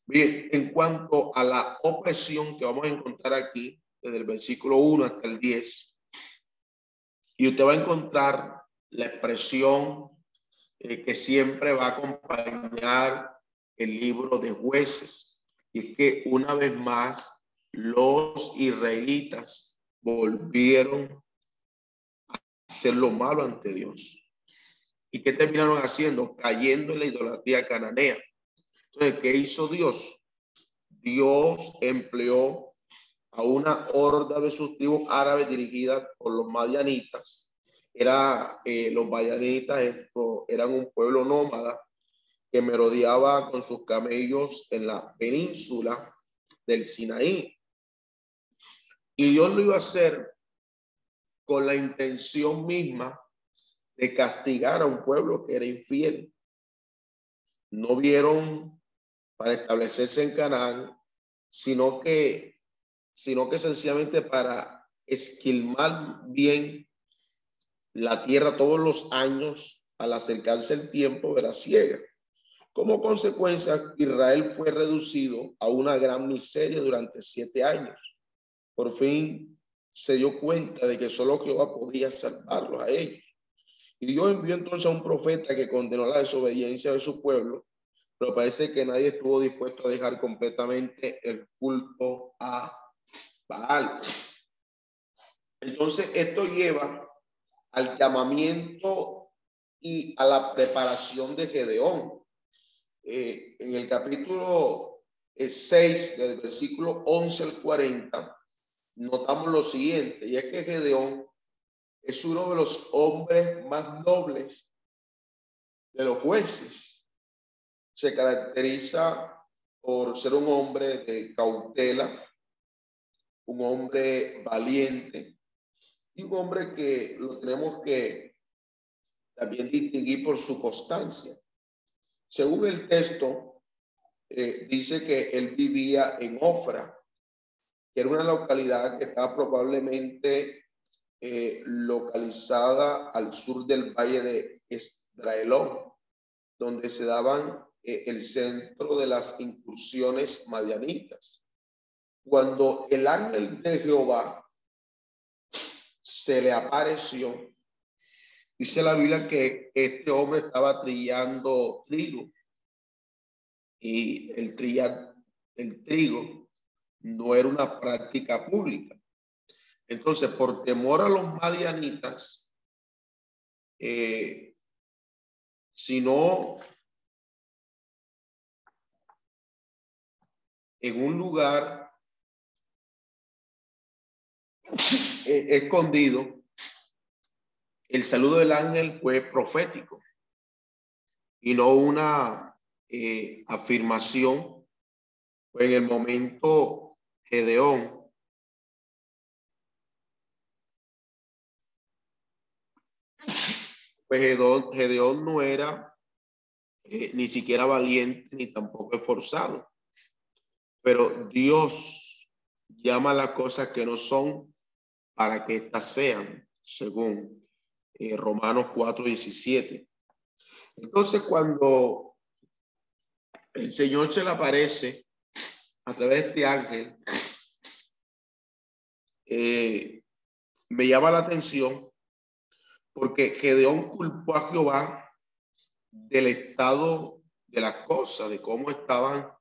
Bien, en cuanto a la opresión que vamos a encontrar aquí, desde el versículo 1 hasta el 10, y usted va a encontrar la expresión eh, que siempre va a acompañar el libro de jueces, y es que una vez más los israelitas volvieron a hacer lo malo ante Dios. ¿Y qué terminaron haciendo? Cayendo en la idolatría cananea. Entonces, ¿qué hizo Dios? Dios empleó a una horda de sus tribus árabes dirigidas por los madianitas. Era, eh, los madianitas eran un pueblo nómada que merodeaba con sus camellos en la península del Sinaí. Y Dios lo iba a hacer con la intención misma de castigar a un pueblo que era infiel. No vieron para establecerse en Canaán, sino que, sino que sencillamente para esquilmar bien la tierra todos los años al acercarse el tiempo de la siega. Como consecuencia, Israel fue reducido a una gran miseria durante siete años. Por fin se dio cuenta de que solo Jehová podía salvarlos a ellos. Y Dios envió entonces a un profeta que condenó la desobediencia de su pueblo, pero parece que nadie estuvo dispuesto a dejar completamente el culto a Entonces, esto lleva al llamamiento y a la preparación de Gedeón. Eh, en el capítulo 6, eh, del versículo 11 al 40, notamos lo siguiente, y es que Gedeón es uno de los hombres más nobles de los jueces. Se caracteriza por ser un hombre de cautela, un hombre valiente y un hombre que lo tenemos que también distinguir por su constancia. Según el texto, eh, dice que él vivía en Ofra, que era una localidad que estaba probablemente eh, localizada al sur del valle de Estraelón, donde se daban eh, el centro de las incursiones madianitas. Cuando el ángel de Jehová se le apareció, dice la Biblia que este hombre estaba trillando trigo y el trillar el trigo no era una práctica pública. Entonces, por temor a los madianitas, eh, si no en un lugar escondido, el saludo del ángel fue profético y no una eh, afirmación. En el momento Gedeón Pues Gedeón, no era eh, ni siquiera valiente ni tampoco esforzado. Pero Dios llama las cosas que no son para que éstas sean, según eh, Romanos 4, 17. Entonces, cuando el Señor se le aparece a través de este ángel, eh, me llama la atención porque Gedeón culpó a Jehová del estado de las cosas, de cómo estaban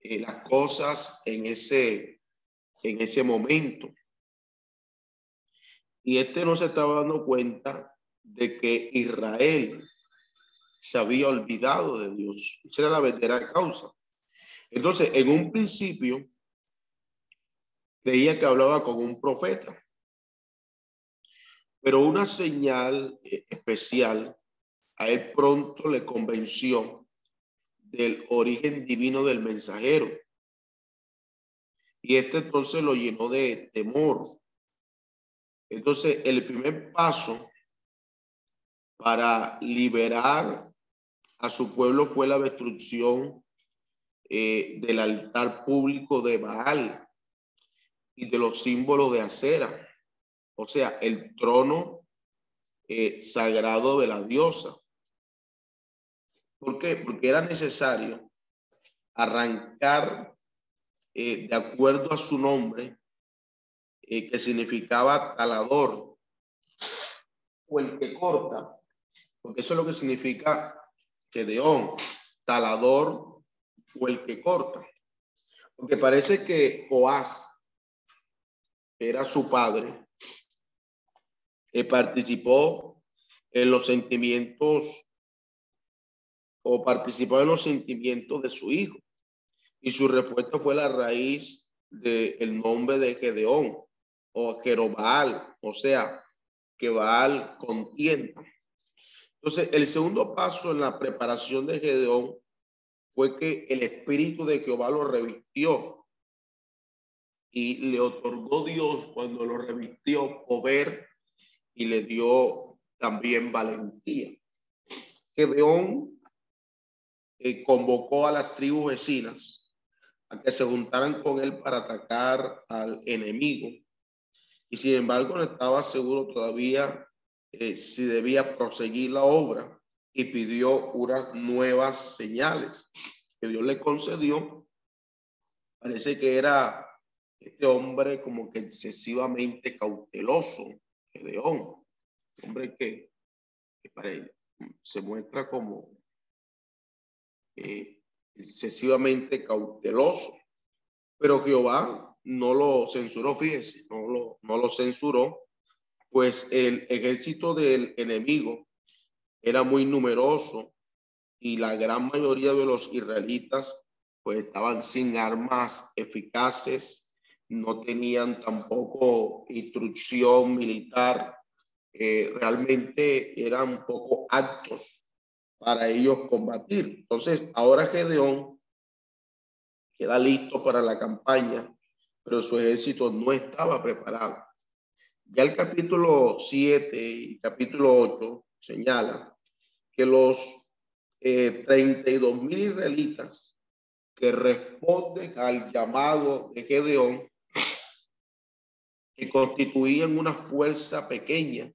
eh, las cosas en ese, en ese momento. Y este no se estaba dando cuenta de que Israel se había olvidado de Dios. Esa era la verdadera causa. Entonces, en un principio, creía que hablaba con un profeta. Pero una señal eh, especial a él pronto le convenció del origen divino del mensajero. Y este entonces lo llenó de temor. Entonces, el primer paso para liberar a su pueblo fue la destrucción eh, del altar público de Baal y de los símbolos de acera o sea, el trono eh, sagrado de la diosa. ¿Por qué? Porque era necesario arrancar eh, de acuerdo a su nombre, que significaba talador, o el que corta, porque eso es lo que significa que deón, talador o el que corta. Porque parece que Oaz era su padre, eh, participó en los sentimientos o participó en los sentimientos de su hijo. Y su respuesta fue la raíz del nombre de Gedeón o Jerobal, o sea, que Baal contienda. Entonces, el segundo paso en la preparación de Gedeón fue que el espíritu de Jehová lo revistió y le otorgó Dios cuando lo revistió poder y le dio también valentía. Gedeón eh, convocó a las tribus vecinas a que se juntaran con él para atacar al enemigo. Y sin embargo no estaba seguro todavía eh, si debía proseguir la obra, y pidió unas nuevas señales que Dios le concedió. Parece que era este hombre como que excesivamente cauteloso, Gedeón, hombre que, se muestra como eh, excesivamente cauteloso. Pero Jehová no lo censuró, fíjese, no lo, no lo censuró, pues el ejército del enemigo era muy numeroso y la gran mayoría de los israelitas pues estaban sin armas eficaces, no tenían tampoco instrucción militar, eh, realmente eran poco aptos para ellos combatir. Entonces, ahora Gedeón queda listo para la campaña, pero su ejército no estaba preparado. Ya el capítulo 7 y capítulo 8 señala que los eh, 32 mil israelitas que responden al llamado de Gedeón, que constituían una fuerza pequeña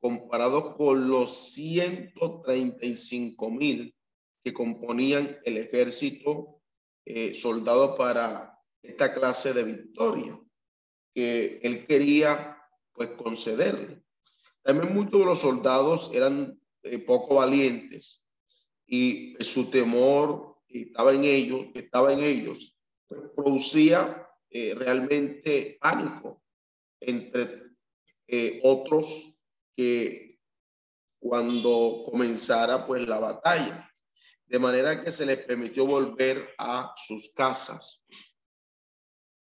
comparado con los 135 mil que componían el ejército eh, soldado para esta clase de victoria que él quería pues concederle. También muchos de los soldados eran eh, poco valientes y su temor estaba en ellos, estaba en ellos, pues, producía eh, realmente pánico entre eh, otros que cuando comenzara pues la batalla, de manera que se les permitió volver a sus casas.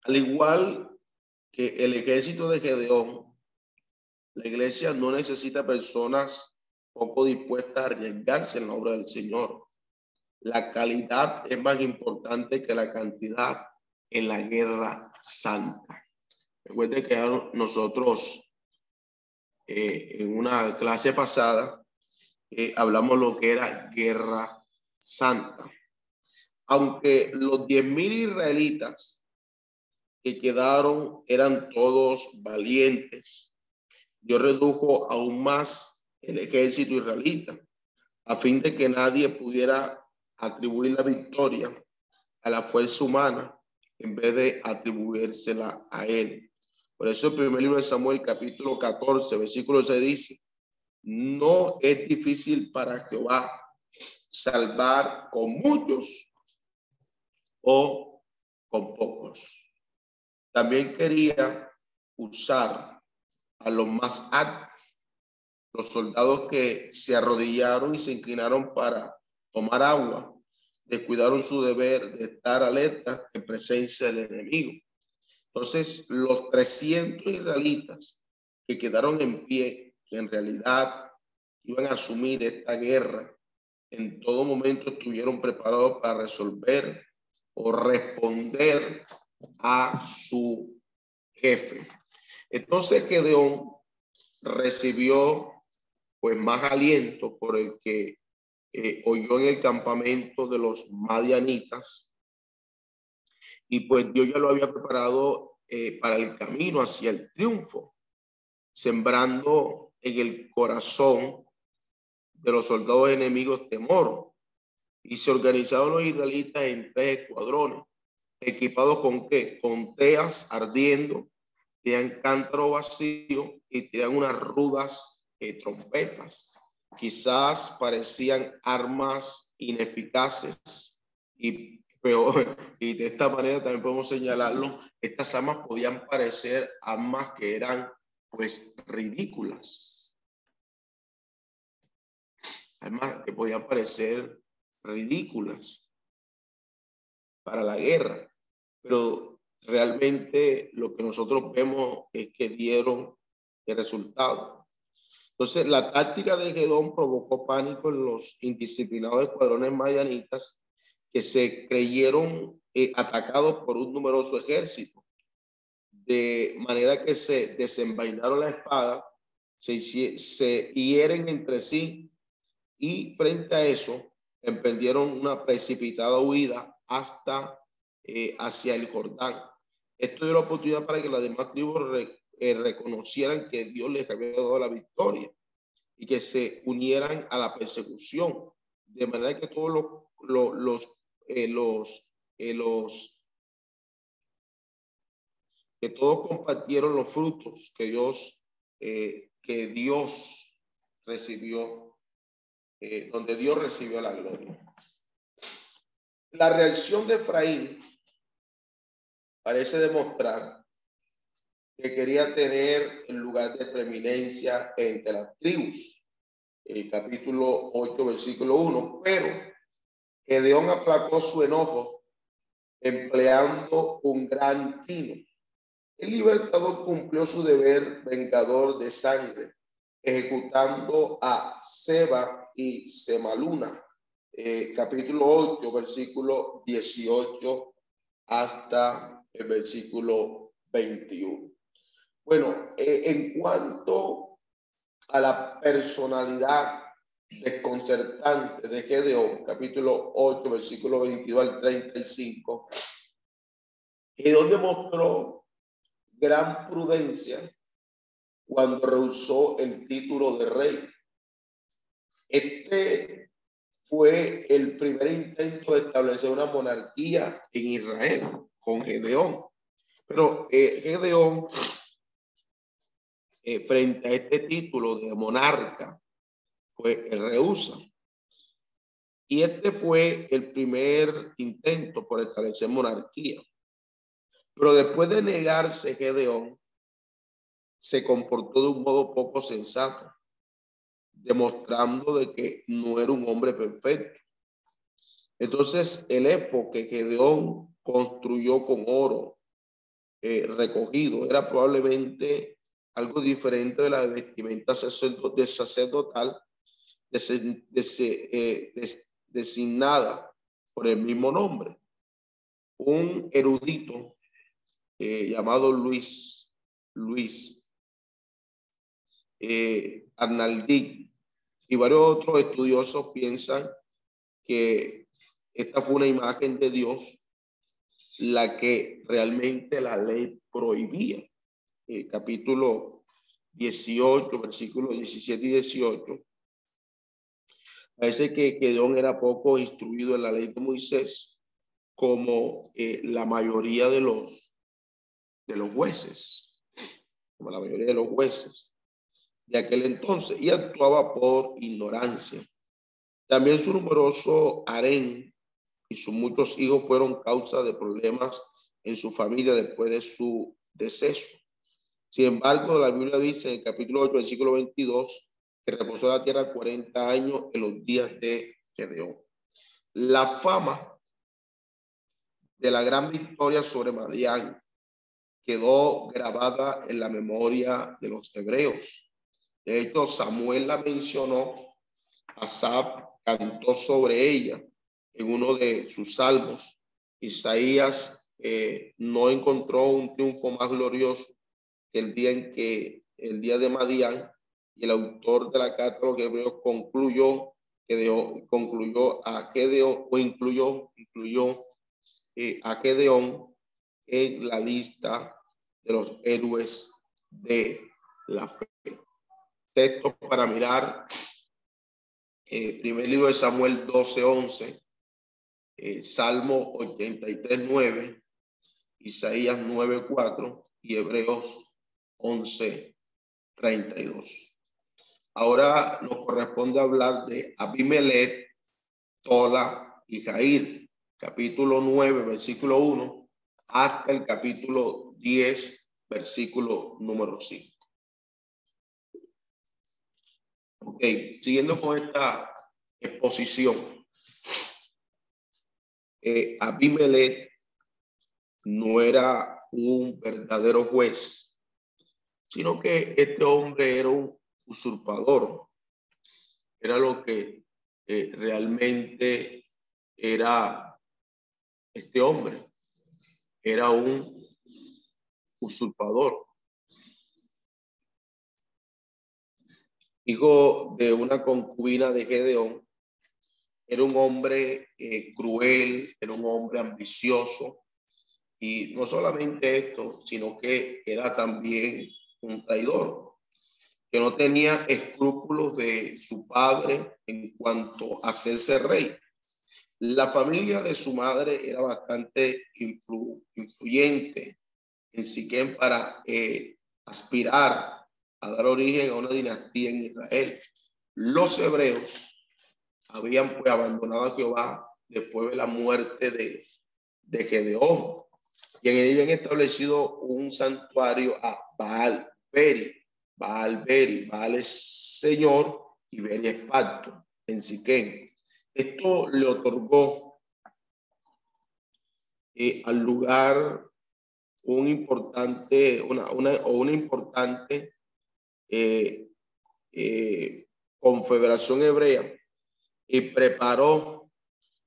Al igual que el ejército de Gedeón, la iglesia no necesita personas poco dispuesta a arriesgarse en la obra del Señor. La calidad es más importante que la cantidad en la guerra santa. Recuerde que nosotros eh, en una clase pasada eh, hablamos lo que era guerra santa. Aunque los diez mil israelitas que quedaron eran todos valientes, Dios redujo aún más el ejército israelita, a fin de que nadie pudiera atribuir la victoria a la fuerza humana en vez de atribuírsela a él. Por eso el primer libro de Samuel, capítulo 14, versículo 6 dice, no es difícil para Jehová salvar con muchos o con pocos. También quería usar a los más altos los soldados que se arrodillaron y se inclinaron para tomar agua, descuidaron su deber de estar alerta en presencia del enemigo. Entonces, los 300 israelitas que quedaron en pie, que en realidad iban a asumir esta guerra, en todo momento estuvieron preparados para resolver o responder a su jefe. Entonces Gedeón recibió pues más aliento por el que eh, oyó en el campamento de los madianitas. Y pues Dios ya lo había preparado eh, para el camino hacia el triunfo, sembrando en el corazón de los soldados enemigos temor. Y se organizaron los israelitas en tres escuadrones, equipados con qué? Con teas ardiendo, tenían cántaro vacío y tenían unas rudas eh, trompetas. Quizás parecían armas ineficaces y peor. (laughs) Y de esta manera también podemos señalarlo. Estas armas podían parecer armas que eran pues ridículas. Armas que podían parecer ridículas para la guerra. Pero realmente lo que nosotros vemos es que dieron el resultado. Entonces, la táctica de Gedón provocó pánico en los indisciplinados escuadrones mayanitas que se creyeron eh, atacados por un numeroso ejército, de manera que se desenvainaron la espada, se, se hieren entre sí y frente a eso emprendieron una precipitada huida hasta eh, hacia el Jordán. Esto dio la oportunidad para que las demás tribus eh, reconocieran que Dios les había dado la victoria. y que se unieran a la persecución, de manera que todos los, los, los, eh, los, eh, los que todos compartieron los frutos que Dios, eh, que Dios recibió, eh, donde Dios recibió la gloria. La reacción de Efraín parece demostrar que quería tener el lugar de preeminencia entre las tribus. El capítulo 8, versículo 1, pero Gedeón aplacó su enojo empleando un gran tino el libertador cumplió su deber vengador de sangre, ejecutando a Seba y Semaluna. Eh, capítulo 8, versículo 18 hasta el versículo 21. Bueno, eh, en cuanto a la personalidad desconcertante de Gedeón, capítulo 8, versículo 22 al 35, Gedeón demostró gran prudencia cuando rehusó el título de rey. Este fue el primer intento de establecer una monarquía en Israel con Gedeón. Pero eh, Gedeón, eh, frente a este título de monarca, pues rehúsa. Y este fue el primer intento por establecer monarquía. Pero después de negarse, Gedeón se comportó de un modo poco sensato, demostrando de que no era un hombre perfecto. Entonces, el efo que Gedeón construyó con oro eh, recogido era probablemente algo diferente de la vestimenta de sacerdotal eh, designada por el mismo nombre. Un erudito eh, llamado Luis, Luis Arnaldi y varios otros estudiosos piensan que esta fue una imagen de Dios la que realmente la ley prohibía. Eh, capítulo 18, versículos 17 y 18. Parece que Gedón era poco instruido en la ley de Moisés, como eh, la mayoría de los de los jueces, como la mayoría de los jueces de aquel entonces, y actuaba por ignorancia. También su numeroso harén y sus muchos hijos fueron causa de problemas en su familia después de su deceso. Sin embargo, la Biblia dice en el capítulo 8, versículo 22, que reposó la tierra 40 años en los días de Gedeón. La fama de la gran victoria sobre Madián quedó grabada en la memoria de los hebreos. De hecho, Samuel la mencionó, Asaf cantó sobre ella en uno de sus salmos. Isaías eh, no encontró un triunfo más glorioso que el día en que el día de Madián y el autor de la carta de los hebreos concluyó que concluyó a Gedeón o incluyó incluyó eh, a Gedeón en la lista de los héroes de la fe. Texto para mirar, eh, primer libro de Samuel 12, 11, eh, Salmo 83, 9, Isaías 9, 4 y Hebreos 11, 32. Ahora nos corresponde hablar de Abimelech, Tola y Jair, capítulo 9, versículo 1 hasta el capítulo 10, versículo número 5. Ok, siguiendo con esta exposición, eh, Abimelech no era un verdadero juez, sino que este hombre era un usurpador. Era lo que eh, realmente era este hombre era un usurpador. Hijo de una concubina de Gedeón, era un hombre eh, cruel, era un hombre ambicioso. Y no solamente esto, sino que era también un traidor. que no tenía escrúpulos de su padre en cuanto a hacerse rey. La familia de su madre era bastante influyente en Siquem para eh, aspirar a dar origen a una dinastía en Israel. Los hebreos habían pues abandonado a Jehová después de la muerte de, de Gedeón y en él habían establecido un santuario a Baal Beri. Baal Beri, Baal es Señor y Beri es pacto en Siquem. Esto le otorgó eh, al lugar un importante, una, una, una importante eh, eh, confederación hebrea y preparó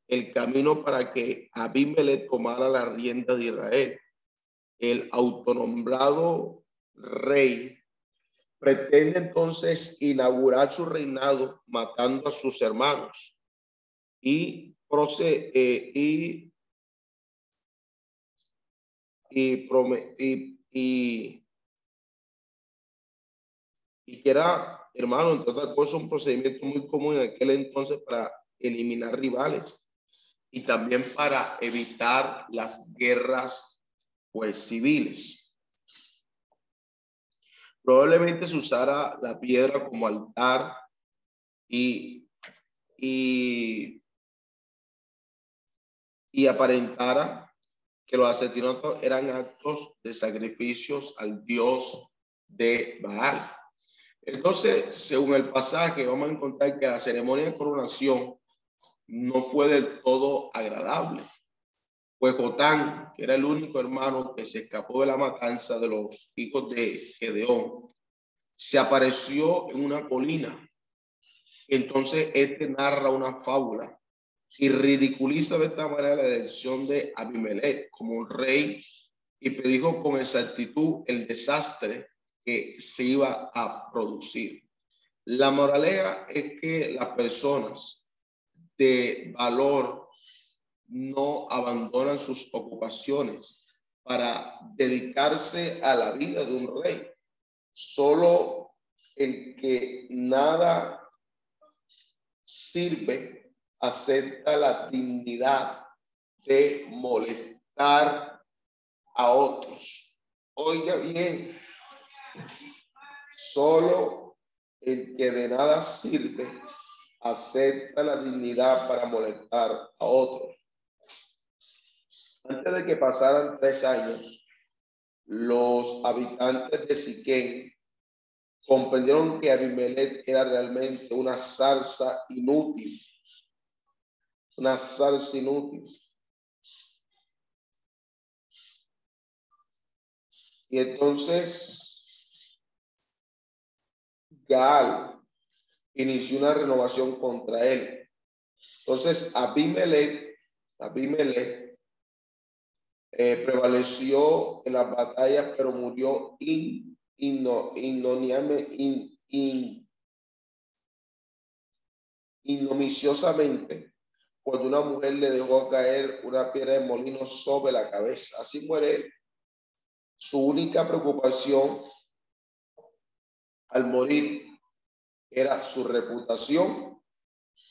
el camino para que Abimelech tomara la rienda de Israel. El autonombrado rey pretende entonces inaugurar su reinado matando a sus hermanos y, procede, eh, y, y, y, y, y hermano, entre otras cosas, un procedimiento muy común en aquel entonces para eliminar rivales y también para evitar las guerras pues civiles. Probablemente se usara la piedra como altar y, y y aparentara que los asesinatos eran actos de sacrificios al dios de Baal. Entonces, según el pasaje, vamos a encontrar que la ceremonia de coronación no fue del todo agradable. Pues Jotán, que era el único hermano que se escapó de la matanza de los hijos de Gedeón, se apareció en una colina. Entonces, este narra una fábula y ridiculiza de esta manera la elección de Abimelech como un rey y predijo con exactitud el desastre que se iba a producir. La moraleja es que las personas de valor no abandonan sus ocupaciones para dedicarse a la vida de un rey. Solo el que nada sirve acepta la dignidad de molestar a otros. Oiga bien, solo el que de nada sirve acepta la dignidad para molestar a otros. Antes de que pasaran tres años, los habitantes de Siquén comprendieron que Abimelech era realmente una zarza inútil una salsa inútil. Y entonces Gal inició una renovación contra él. Entonces Abimelech, Abimelech eh, prevaleció en las batallas, pero murió in, in, in, in, innomiciosamente cuando una mujer le dejó caer una piedra de molino sobre la cabeza. Así muere él. Su única preocupación al morir era su reputación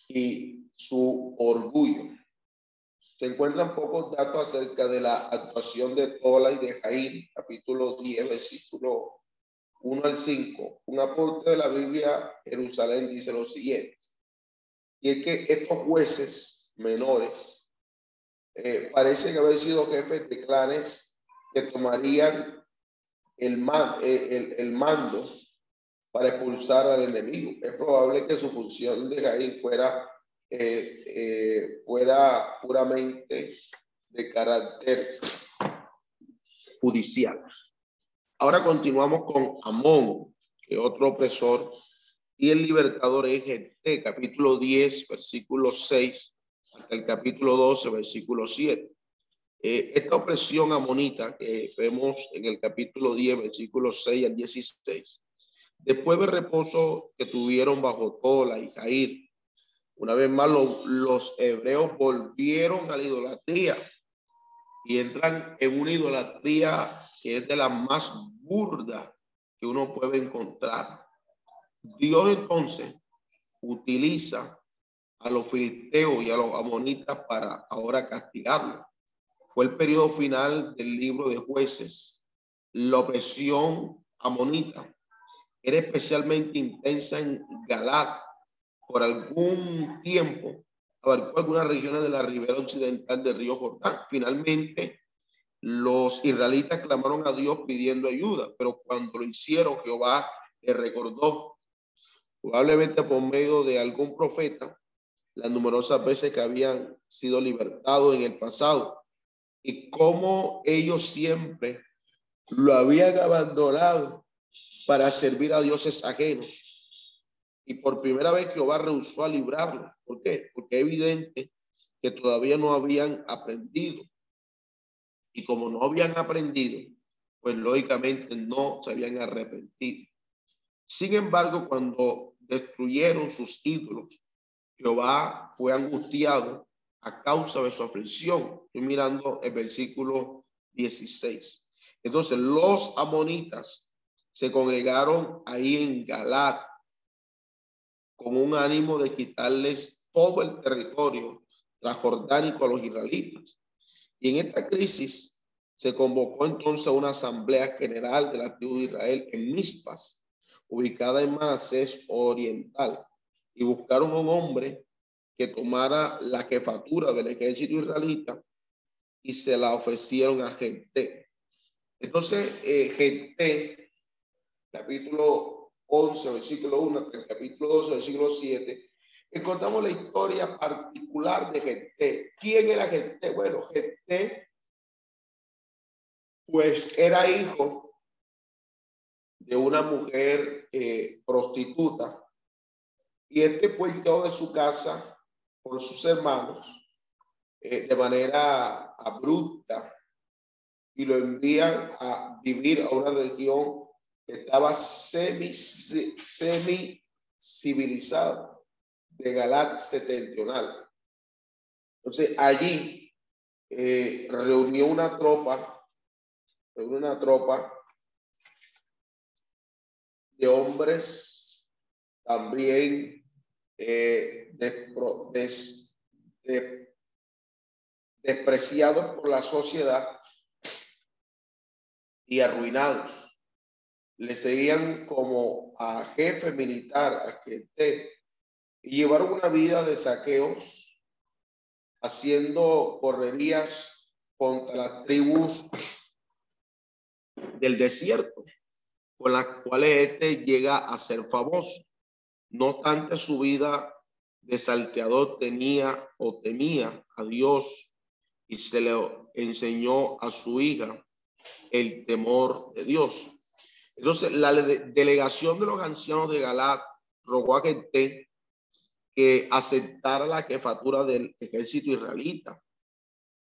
y su orgullo. Se encuentran pocos datos acerca de la actuación de Tola y de Jair, capítulo 10, versículo 1 al 5. Un aporte de la Biblia, Jerusalén, dice lo siguiente. Y es que estos jueces menores. Eh, parecen haber sido jefes de clanes que tomarían el, eh, el, mando para expulsar al enemigo. Es probable que su función de Jair fuera, eh, fuera puramente de carácter judicial. Ahora continuamos con Amón, que otro opresor, y el libertador es capítulo 10, versículo 6 el capítulo 12, versículo 7. Eh, esta opresión amonita que vemos en el capítulo 10, versículo 6 al 16, después del reposo que tuvieron bajo Tola y Caír, una vez más los hebreos volvieron a la idolatría y entran en una idolatría que es de la más burda que uno puede encontrar. Dios entonces utiliza a los filisteos y a los amonitas para ahora castigarlos. Fue el periodo final del libro de jueces. La opresión amonita era especialmente intensa en Galat. Por algún tiempo abarcó algunas regiones de la ribera occidental del río Jordán. Finalmente, los israelitas clamaron a Dios pidiendo ayuda, pero cuando lo hicieron, Jehová le recordó, probablemente por medio de algún profeta, las numerosas veces que habían sido libertados en el pasado y cómo ellos siempre lo habían abandonado para servir a dioses ajenos. Y por primera vez Jehová rehusó a librarlos. ¿Por qué? Porque es evidente que todavía no habían aprendido. Y como no habían aprendido, pues lógicamente no se habían arrepentido. Sin embargo, cuando destruyeron sus ídolos, Jehová fue angustiado a causa de su aflicción. Estoy mirando el versículo 16. Entonces los amonitas se congregaron ahí en Galat con un ánimo de quitarles todo el territorio transjordánico a los israelitas. Y en esta crisis se convocó entonces una asamblea general de la tribu de Israel en Mispas, ubicada en Manasés Oriental, y buscaron un hombre que tomara la jefatura del ejército israelita y se la ofrecieron a gente. Entonces, eh, gente capítulo 11, versículo 1, el capítulo 12, versículo 7, encontramos la historia particular de Gente. ¿Quién era Gente? Bueno, Gente, pues era hijo de una mujer eh, prostituta y este fue de su casa por sus hermanos eh, de manera abrupta y lo envían a vivir a una región estaba semi, semi civilizado de Galat septentrional. Entonces allí eh, reunió una tropa, reunió una tropa de hombres también eh, despreciados por la sociedad y arruinados le seguían como a jefe militar, a que y llevaron una vida de saqueos, haciendo correrías contra las tribus del desierto, con las cuales este llega a ser famoso. No tanto su vida de salteador tenía o temía a Dios y se le enseñó a su hija el temor de Dios. Entonces, la delegación de los ancianos de Galat rogó a gente que aceptara la jefatura del ejército israelita.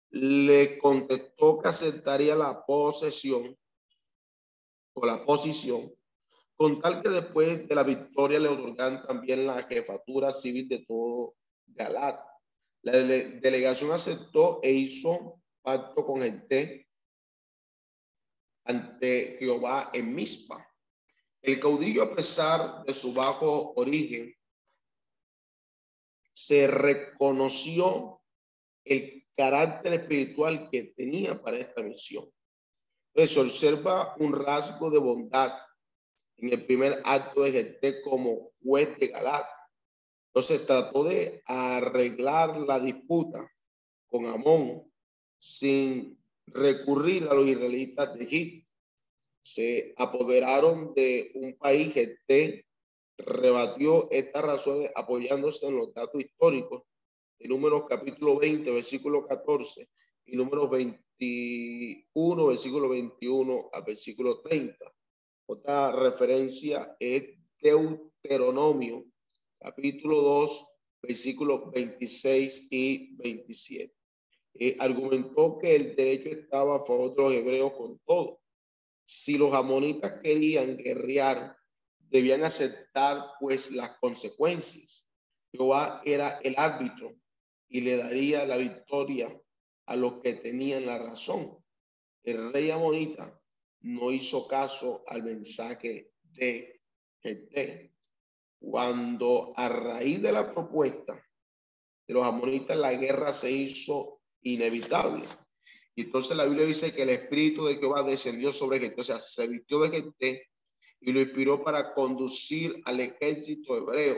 Le contestó que aceptaría la posesión o la posición, con tal que después de la victoria le otorgan también la jefatura civil de todo Galat. La delegación aceptó e hizo pacto con gente ante Jehová en Mispa. El caudillo, a pesar de su bajo origen, se reconoció el carácter espiritual que tenía para esta misión. Entonces, observa un rasgo de bondad en el primer acto de Jete como juez de Galat. Entonces trató de arreglar la disputa con Amón sin recurrir a los israelitas de Egipto. Se apoderaron de un país que te rebatió estas razones apoyándose en los datos históricos en números capítulo 20, versículo 14 y números 21, versículo 21 al versículo 30. Otra referencia es Deuteronomio, capítulo 2, versículos 26 y 27. Eh, argumentó que el derecho estaba a favor de los hebreos con todo. Si los amonitas querían guerrear, debían aceptar pues las consecuencias. Jehová era el árbitro y le daría la victoria a los que tenían la razón. El rey amonita no hizo caso al mensaje de Gente. cuando a raíz de la propuesta de los amonitas la guerra se hizo inevitable. Y entonces la Biblia dice que el espíritu de Jehová descendió sobre gente, o sea, se vistió de gente y lo inspiró para conducir al ejército hebreo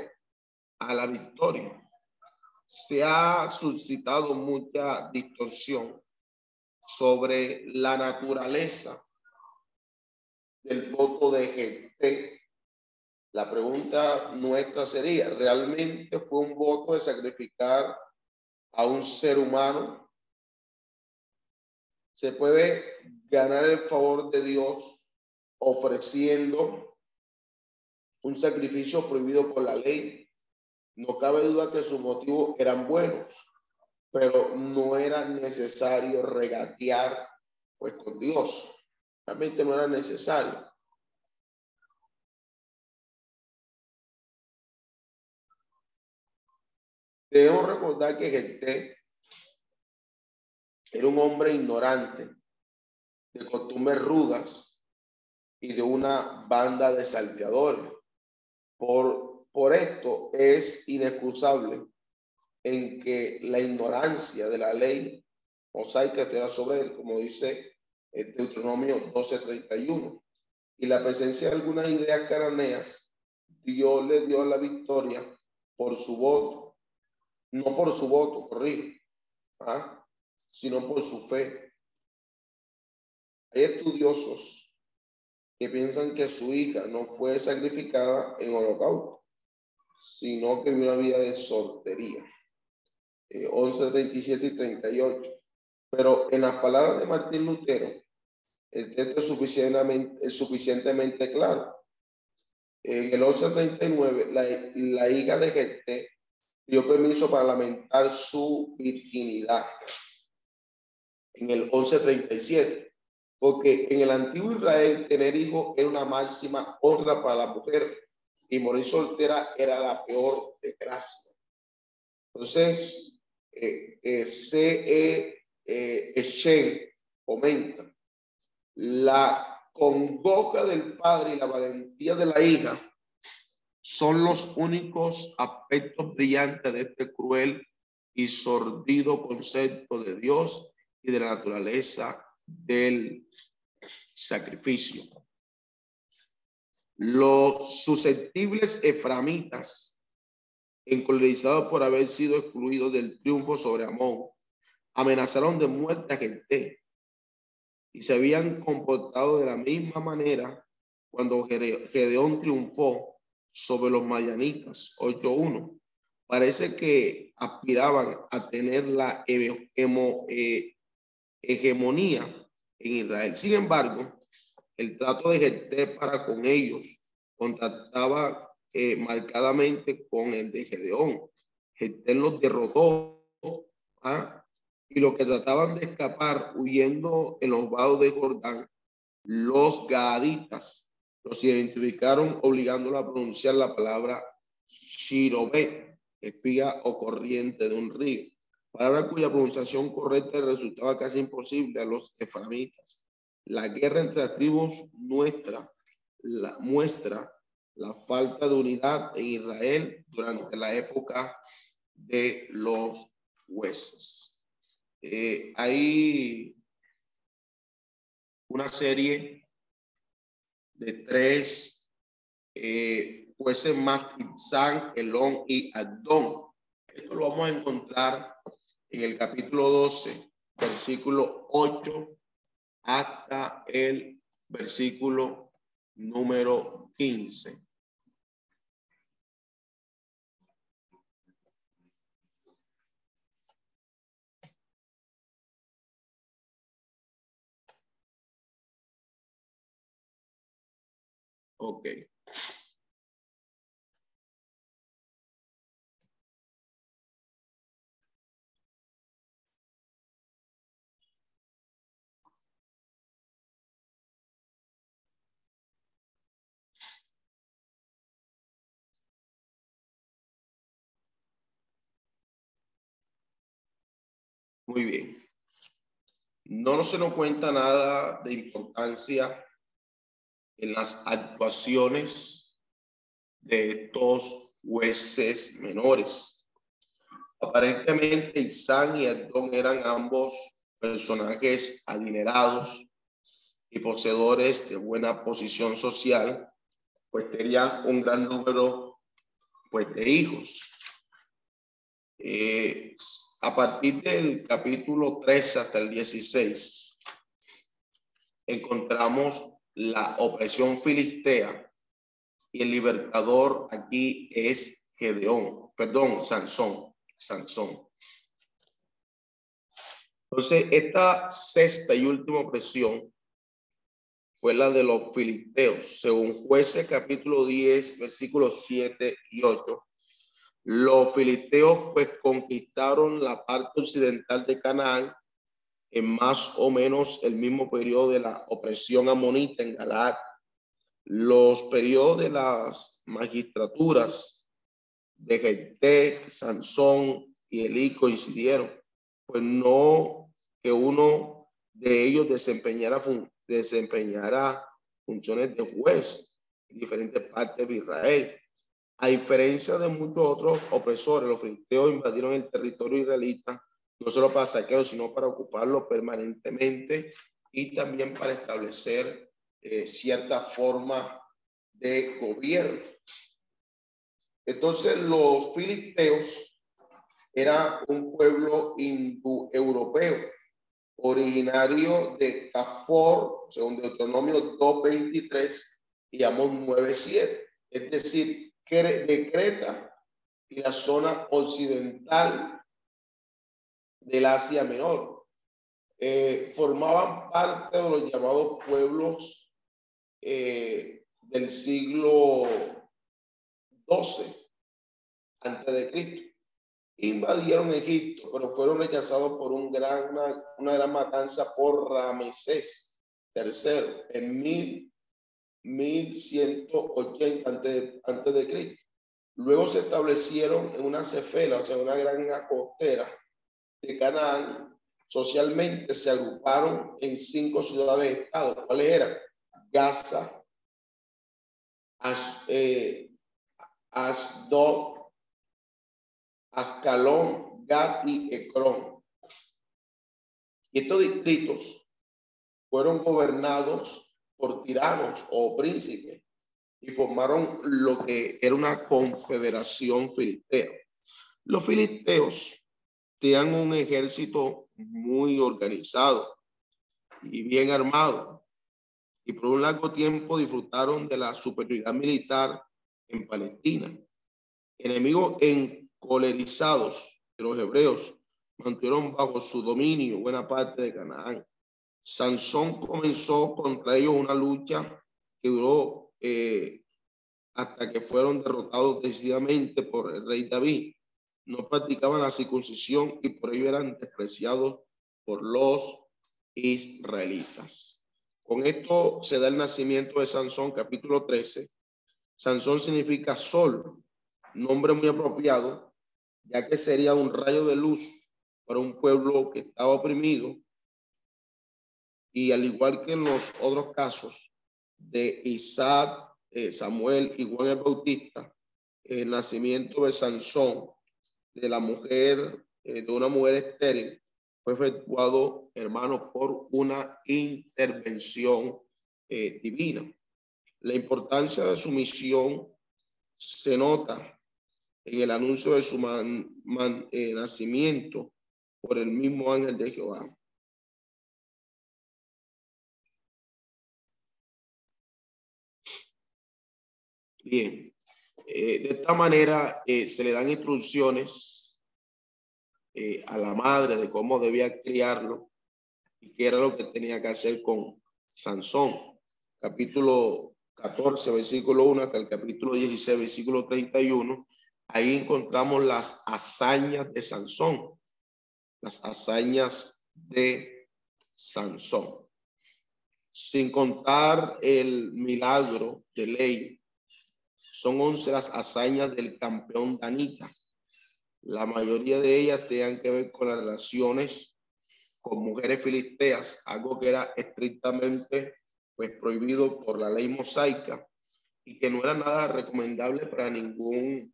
a la victoria. Se ha suscitado mucha distorsión sobre la naturaleza del voto de gente. La pregunta nuestra sería, ¿realmente fue un voto de sacrificar a un ser humano? ¿Se puede ganar el favor de Dios ofreciendo un sacrificio prohibido por la ley? No cabe duda que sus motivos eran buenos, pero no era necesario regatear pues con Dios. Realmente no era necesario. Debemos recordar que Gente era un hombre ignorante, de costumbres rudas y de una banda de salteadores. Por, por esto es inexcusable en que la ignorancia de la ley mosaica queda sobre él, como dice Deuteronomio 12:31. Y la presencia de algunas ideas cananeas, Dios le dio la victoria por su voto, no por su voto, corrijo, ¿ah? Sino por su fe. Hay estudiosos que piensan que su hija no fue sacrificada en holocausto, sino que vivió una vida de soltería. 11, 37 y 38. Pero en las palabras de Martín Lutero, el texto es suficientemente, es suficientemente claro. En el 1139, la, la hija de Gete dio permiso para lamentar su virginidad. En el 1137, porque en el antiguo Israel tener hijos era una máxima honra para la mujer y morir soltera era la peor desgracia. Entonces, eh, eh, C.E. Eh, comenta, la congoja del padre y la valentía de la hija son los únicos aspectos brillantes de este cruel y sordido concepto de Dios y de la naturaleza del sacrificio. Los susceptibles eframitas encolerizados por haber sido excluidos del triunfo sobre Amón, amenazaron de muerte a gente y se habían comportado de la misma manera cuando Gedeón triunfó sobre los mayanitas 8-1. Parece que aspiraban a tener la eh, hegemonía en Israel. Sin embargo, el trato de Gente para con ellos contactaba eh, marcadamente con el de Gedeón. Gedeón los derrotó ¿ah? y los que trataban de escapar huyendo en los vados de Jordán, los gaditas los identificaron obligándolo a pronunciar la palabra Shirobé, espía o corriente de un río, palabra cuya pronunciación correcta resultaba casi imposible a los eframitas. La guerra entre las tribus la muestra la falta de unidad en Israel durante la época de los jueces. Eh, hay una serie de tres eh, jueces más Elón y Adón. Esto lo vamos a encontrar en el capítulo 12, versículo 8 hasta el versículo número 15. Ok. Muy bien. No se nos cuenta nada de importancia en las actuaciones de estos jueces menores. Aparentemente Isán y Adón eran ambos personajes adinerados y poseedores de buena posición social, pues tenían un gran número pues, de hijos. Eh, a partir del capítulo 3 hasta el 16, encontramos la opresión filistea y el libertador aquí es Gedeón, perdón, Sansón, Sansón. Entonces, esta sexta y última opresión fue la de los filisteos. Según jueces capítulo 10, versículos 7 y 8, los filisteos pues conquistaron la parte occidental de Canaán en más o menos el mismo periodo de la opresión amonita en Galaad los periodos de las magistraturas de Gente, Sansón y Elí coincidieron, pues no que uno de ellos desempeñara, desempeñara funciones de juez en diferentes partes de Israel. A diferencia de muchos otros opresores, los filisteos invadieron el territorio israelita no solo para saquearlo, sino para ocuparlo permanentemente y también para establecer eh, cierta forma de gobierno. Entonces los filisteos era un pueblo indoeuropeo, originario de Cafor, según Deuteronomio 2.23 y Amós 9.7, es decir, de Creta y la zona occidental del Asia Menor. Eh, formaban parte de los llamados pueblos eh, del siglo XII antes de Cristo. Invadieron Egipto, pero fueron rechazados por un gran, una, gran matanza por Ramesés III en mil, 1180 antes, antes de Cristo. Luego se establecieron en una cefela, o sea, una gran costera de Canaán. Socialmente se agruparon en cinco ciudades-estado. ¿Cuáles eran? Gaza, As, eh, Asdod, Ascalón, Gat y Ecrón. Y estos distritos fueron gobernados por tiranos o príncipes y formaron lo que era una confederación filistea. Los filisteos tenían un ejército muy organizado y bien armado y por un largo tiempo disfrutaron de la superioridad militar en Palestina. Enemigos encolerizados de los hebreos mantuvieron bajo su dominio buena parte de Canaán. Sansón comenzó contra ellos una lucha que duró eh, hasta que fueron derrotados decididamente por el rey David. No practicaban la circuncisión y por ello eran despreciados por los israelitas. Con esto se da el nacimiento de Sansón, capítulo 13. Sansón significa sol, nombre muy apropiado, ya que sería un rayo de luz para un pueblo que estaba oprimido. Y al igual que en los otros casos de Isaac, eh, Samuel y Juan el Bautista, el nacimiento de Sansón, de la mujer, eh, de una mujer estéril, fue efectuado, hermano, por una intervención eh, divina. La importancia de su misión se nota en el anuncio de su eh, nacimiento por el mismo ángel de Jehová. Bien, eh, de esta manera se le dan instrucciones eh, a la madre de cómo debía criarlo y qué era lo que tenía que hacer con Sansón. Capítulo 14, versículo 1 hasta el capítulo 16, versículo 31. Ahí encontramos las hazañas de Sansón, las hazañas de Sansón. Sin contar el milagro de ley, son once las hazañas del campeón Danita la mayoría de ellas tenían que ver con las relaciones con mujeres filisteas, algo que era estrictamente pues prohibido por la ley mosaica. y que no era nada recomendable para ningún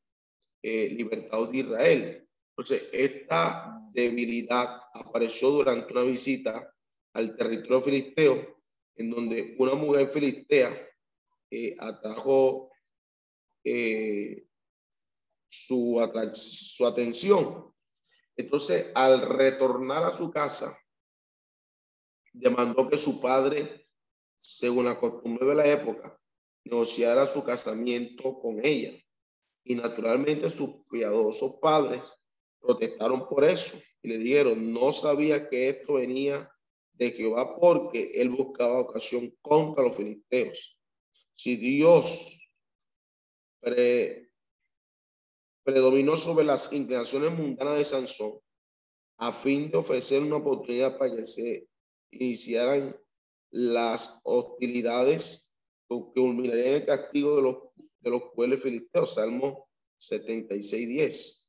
eh, libertador de Israel. Entonces, esta debilidad apareció durante una visita al territorio filisteo, en donde una mujer filistea eh, atrajo eh, su, su atención. Entonces, al retornar a su casa, demandó que su padre, según la costumbre de la época, negociara su casamiento con ella. Y naturalmente sus piadosos padres protestaron por eso y le dijeron, no sabía que esto venía de Jehová porque él buscaba ocasión contra los filisteos. Si Dios predominó sobre las inclinaciones mundanas de Sansón a fin de ofrecer una oportunidad para que se iniciaran las hostilidades que culminarían el castigo de los, de los pueblos filisteos. Salmo 76, 10.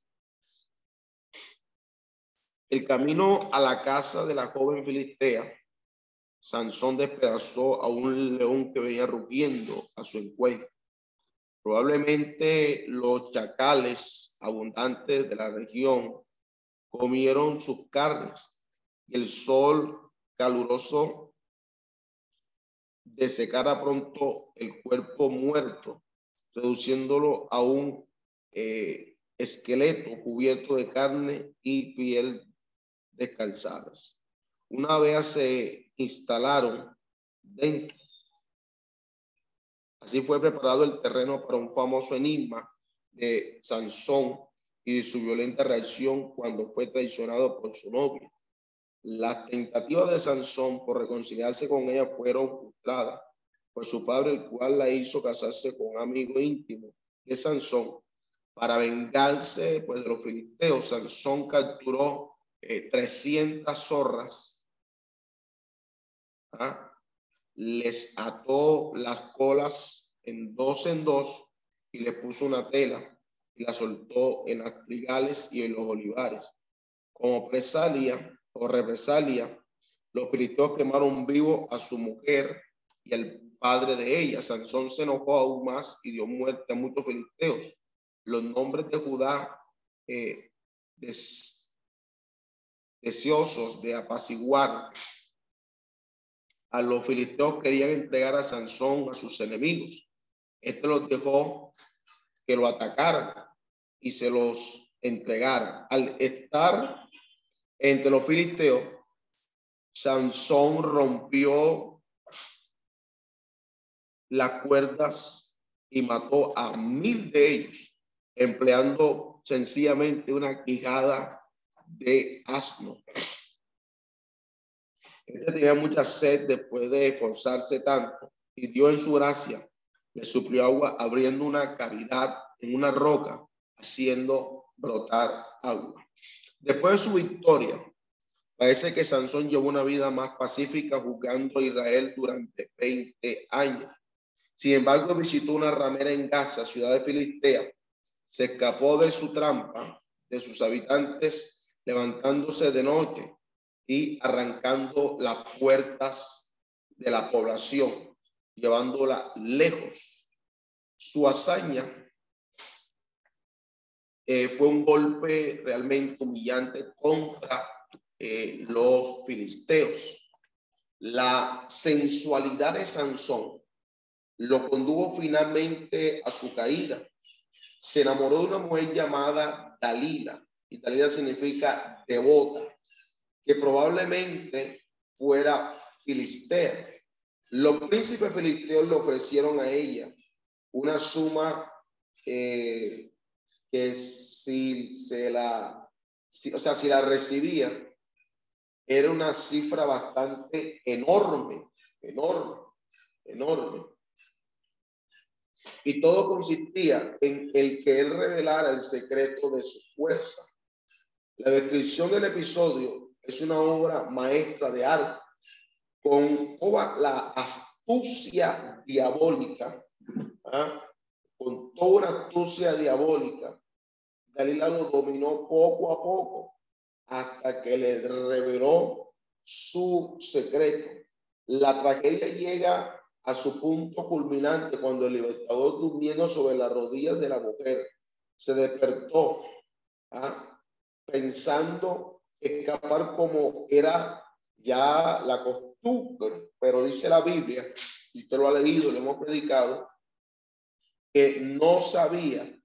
El camino a la casa de la joven filistea, Sansón despedazó a un león que venía rugiendo a su encuentro. Probablemente los chacales abundantes de la región comieron sus carnes y el sol caluroso desecara pronto el cuerpo muerto, reduciéndolo a un eh, esqueleto cubierto de carne y piel descalzadas. Una vez se instalaron dentro, así fue preparado el terreno para un famoso enigma de Sansón y su violenta reacción cuando fue traicionado por su novia. Las tentativas de Sansón por reconciliarse con ella fueron frustradas por su padre, el cual la hizo casarse con un amigo íntimo de Sansón. Para vengarse pues, de los filisteos, Sansón capturó 300 eh, zorras, ¿ah? Les ató las colas en dos en dos y le puso una tela y la soltó en las trigales y en los olivares. Como presalia o represalia, los filisteos quemaron vivo a su mujer y al padre de ella. Sansón se enojó aún más y dio muerte a muchos filisteos. Los nombres de Judá eh, deseosos de apaciguar a los filisteos querían entregar a Sansón a sus enemigos. Este los dejó que lo atacaran y se los entregaran. Al estar entre los filisteos, Sansón rompió las cuerdas y mató a mil de ellos, empleando sencillamente una quijada de asno. Este tenía mucha sed después de esforzarse tanto y dio en su gracia, le suplió agua abriendo una cavidad en una roca, haciendo brotar agua. Después de su victoria, parece que Sansón llevó una vida más pacífica jugando a Israel durante 20 años. Sin embargo, visitó una ramera en Gaza, ciudad de Filistea, se escapó de su trampa, de sus habitantes levantándose de noche y arrancando las puertas de la población, llevándola lejos. Su hazaña eh, fue un golpe realmente humillante contra eh, los filisteos. La sensualidad de Sansón lo condujo finalmente a su caída. Se enamoró de una mujer llamada Dalila, Italia significa devota, que probablemente fuera filistea. Los príncipes filisteos le ofrecieron a ella una suma eh, que si se la, o sea, si la recibía, era una cifra bastante enorme, enorme, enorme. Y todo consistía en el que él revelara el secreto de su fuerza. La descripción del episodio es una obra maestra de arte con toda la astucia diabólica, ¿ah? con toda una astucia diabólica. Dalila lo dominó poco a poco hasta que le reveló su secreto. La tragedia llega a su punto culminante cuando el libertador durmiendo sobre las rodillas de la mujer se despertó ¿ah? pensando escapar como era ya la costumbre, pero dice la Biblia, y usted lo ha leído, lo hemos predicado, que no sabía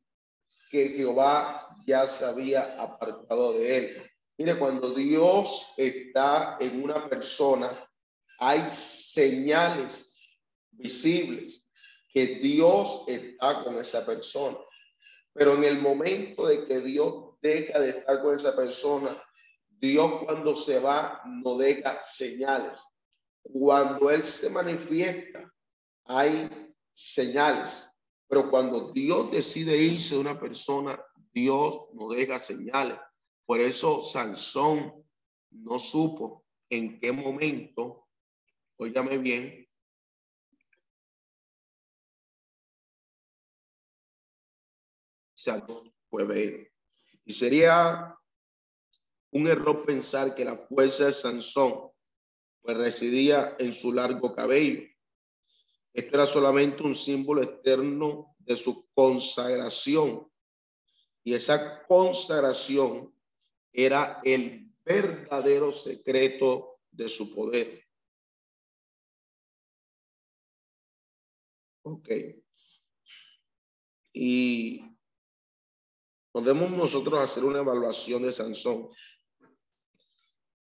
que Jehová ya se había apartado de él. Mire, cuando Dios está en una persona, hay señales visibles que Dios está con esa persona. Pero en el momento de que Dios deja de estar con esa persona, Dios cuando se va no deja señales. Cuando Él se manifiesta, hay señales. Pero cuando Dios decide irse de una persona, Dios no deja señales. Por eso Sansón no supo en qué momento, óigame bien, Santo fue ver. Y sería un error pensar que la fuerza de Sansón pues residía en su largo cabello. Esto era solamente un símbolo externo de su consagración. Y esa consagración era el verdadero secreto de su poder. Ok. Y podemos nosotros hacer una evaluación de Sansón.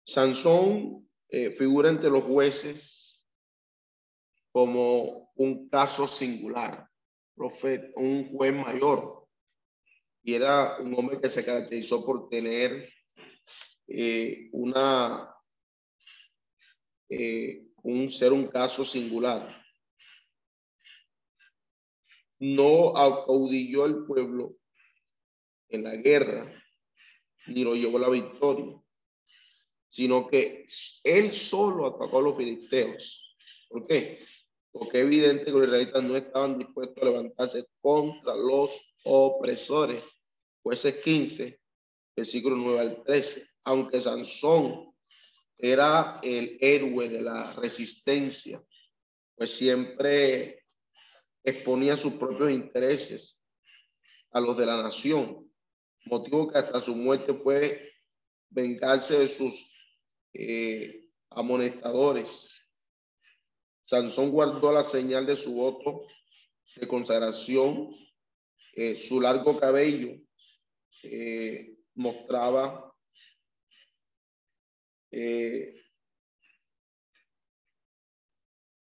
Sansón eh, figura entre los jueces como un caso singular, un juez mayor. Y era un hombre que se caracterizó por tener eh, una, eh, un ser un caso singular. No acaudilló el pueblo en la guerra, ni lo llevó a la victoria, sino que él solo atacó a los filisteos. ¿Por qué? Porque es evidente que los israelitas no estaban dispuestos a levantarse contra los opresores. Jueces 15, versículo 9 al 13 aunque Sansón era el héroe de la resistencia, pues siempre exponía sus propios intereses a los de la nación, motivo que hasta su muerte fue vengarse de sus eh, amonestadores. Sansón guardó la señal de su voto de consagración, eh, su largo cabello eh, mostraba eh,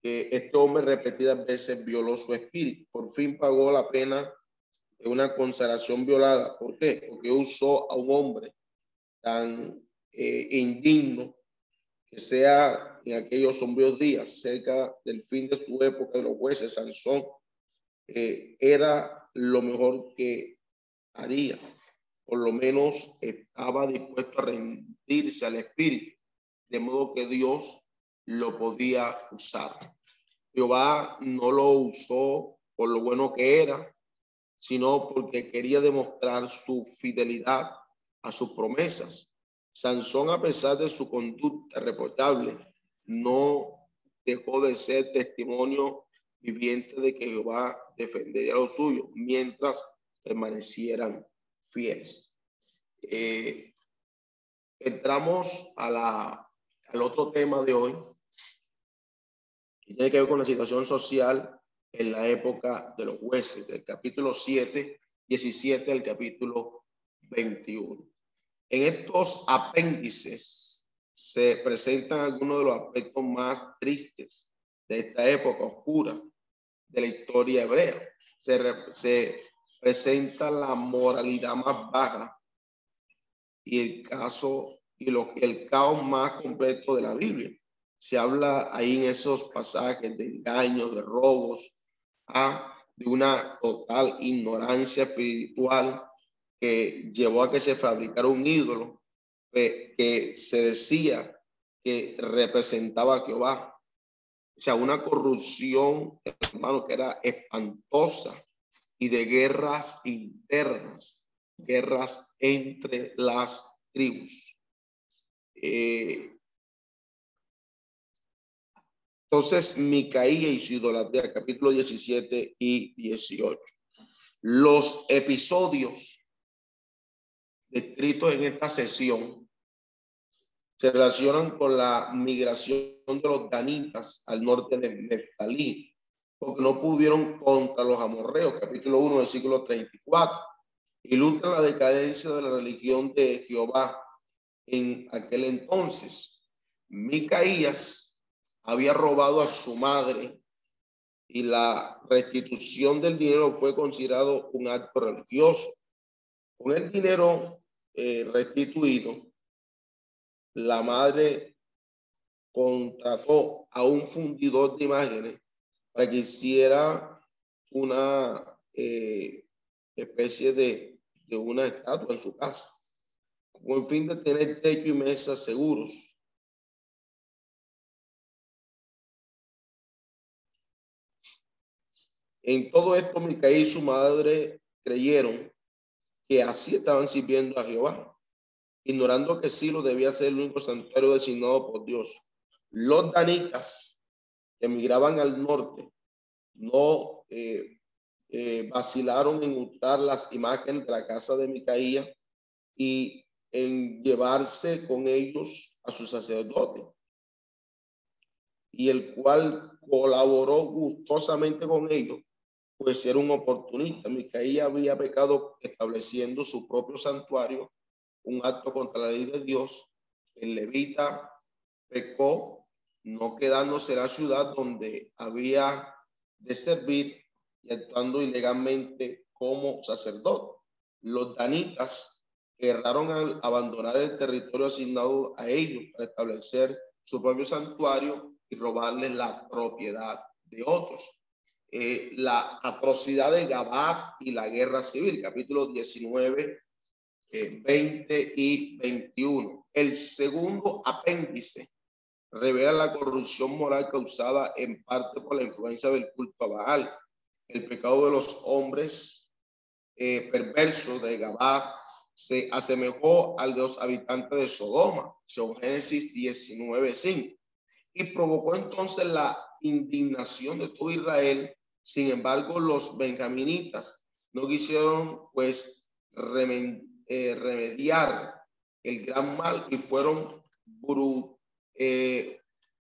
este hombre repetidas veces violó su espíritu. Por fin pagó la pena de una consagración violada. ¿Por qué? Porque usó a un hombre tan eh, indigno que sea en aquellos sombríos días, cerca del fin de su época de los jueces, Sansón eh, era lo mejor que haría por lo menos estaba dispuesto a rendirse al Espíritu, de modo que Dios lo podía usar. Jehová no lo usó por lo bueno que era, sino porque quería demostrar su fidelidad a sus promesas. Sansón, a pesar de su conducta reprochable, no dejó de ser testimonio viviente de que Jehová defendería lo suyo mientras permanecieran fieles. Eh, entramos a la, al otro tema de hoy, que tiene que ver con la situación social en la época de los jueces, del capítulo 7, 17 al capítulo 21. En estos apéndices se presentan algunos de los aspectos más tristes de esta época oscura de la historia hebrea. Se, se presenta la moralidad más baja y el caso y lo, el caos más completo de la Biblia. Se habla ahí en esos pasajes de engaños, de robos, ¿ah? de una total ignorancia espiritual que llevó a que se fabricara un ídolo que, que se decía que representaba a Jehová. O sea, una corrupción, hermano, que era espantosa y de guerras internas, guerras entre las tribus. Eh, Entonces, Micaía y su idolatría, capítulo 17 y 18. Los episodios descritos en esta sesión se relacionan con la migración de los danitas al norte de Neftalí, porque no pudieron contra los amorreos, capítulo 1, versículo 34. Ilustra la decadencia de la religión de Jehová en aquel entonces. Micaías había robado a su madre y la restitución del dinero fue considerado un acto religioso. Con el dinero eh, restituido, la madre contrató a un fundidor de imágenes para que hiciera una eh, especie de, de una estatua en su casa, con el fin de tener techo y mesa seguros. En todo esto, Micaí y su madre creyeron que así estaban sirviendo a Jehová ignorando que Silo debía ser el único santuario designado por Dios. Los danitas que emigraban al norte no eh, eh, vacilaron en usar las imágenes de la casa de Micaía y en llevarse con ellos a su sacerdote, y el cual colaboró gustosamente con ellos, pues era un oportunista. Micaía había pecado estableciendo su propio santuario un acto contra la ley de Dios, el levita pecó, no quedándose en la ciudad donde había de servir y actuando ilegalmente como sacerdote. Los danitas erraron al abandonar el territorio asignado a ellos para establecer su propio santuario y robarles la propiedad de otros. Eh, la atrocidad de Gabá y la guerra civil, capítulo 19 20 eh, y 21. El segundo apéndice revela la corrupción moral causada en parte por la influencia del culto a Baal, el pecado de los hombres eh, perversos de Gabá se asemejó al de los habitantes de Sodoma, según Génesis 19:5, y provocó entonces la indignación de todo Israel. Sin embargo, los benjaminitas no quisieron pues eh, remediar el gran mal y fueron, eh,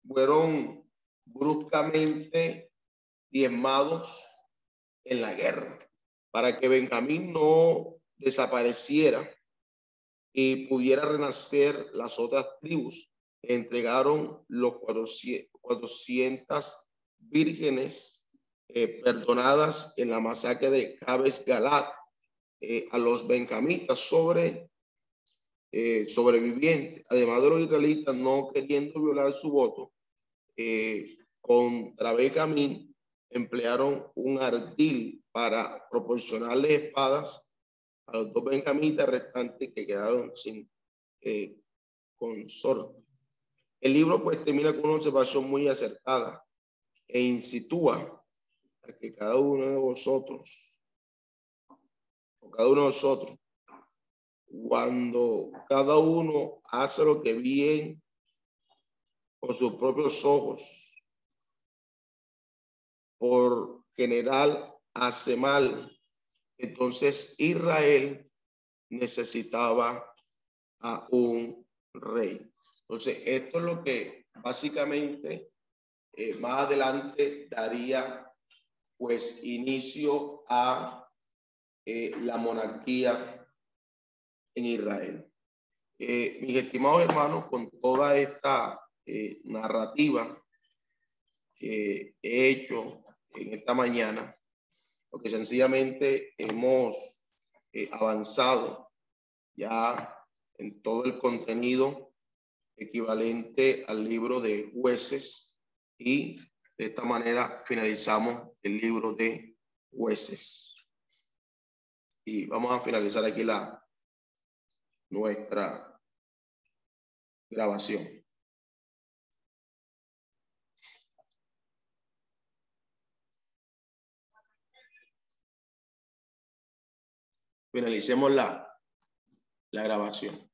fueron bruscamente diezmados en la guerra para que Benjamín no desapareciera y pudiera renacer las otras tribus. Entregaron los 400 vírgenes eh, perdonadas en la masacre de Cabes Galat eh, a los benjamitas eh, sobrevivientes, además de los israelitas no queriendo violar su voto, contra Benjamín emplearon un ardil para proporcionarle espadas a los dos benjamitas restantes que quedaron sin consorte. El libro pues termina con una observación muy acertada e insitúa que cada uno de vosotros cada uno de nosotros, cuando cada uno hace lo que bien con sus propios ojos, por general hace mal, entonces Israel necesitaba a un rey. Entonces, esto es lo que básicamente eh, más adelante daría pues inicio a eh, la monarquía en Israel. Eh, mis estimados hermanos, con toda esta eh, narrativa que he hecho en esta mañana, porque sencillamente hemos avanzado ya en todo el contenido equivalente al libro de jueces y de esta manera finalizamos el libro de jueces. Y vamos a finalizar aquí la nuestra grabación. Finalicemos la, la grabación.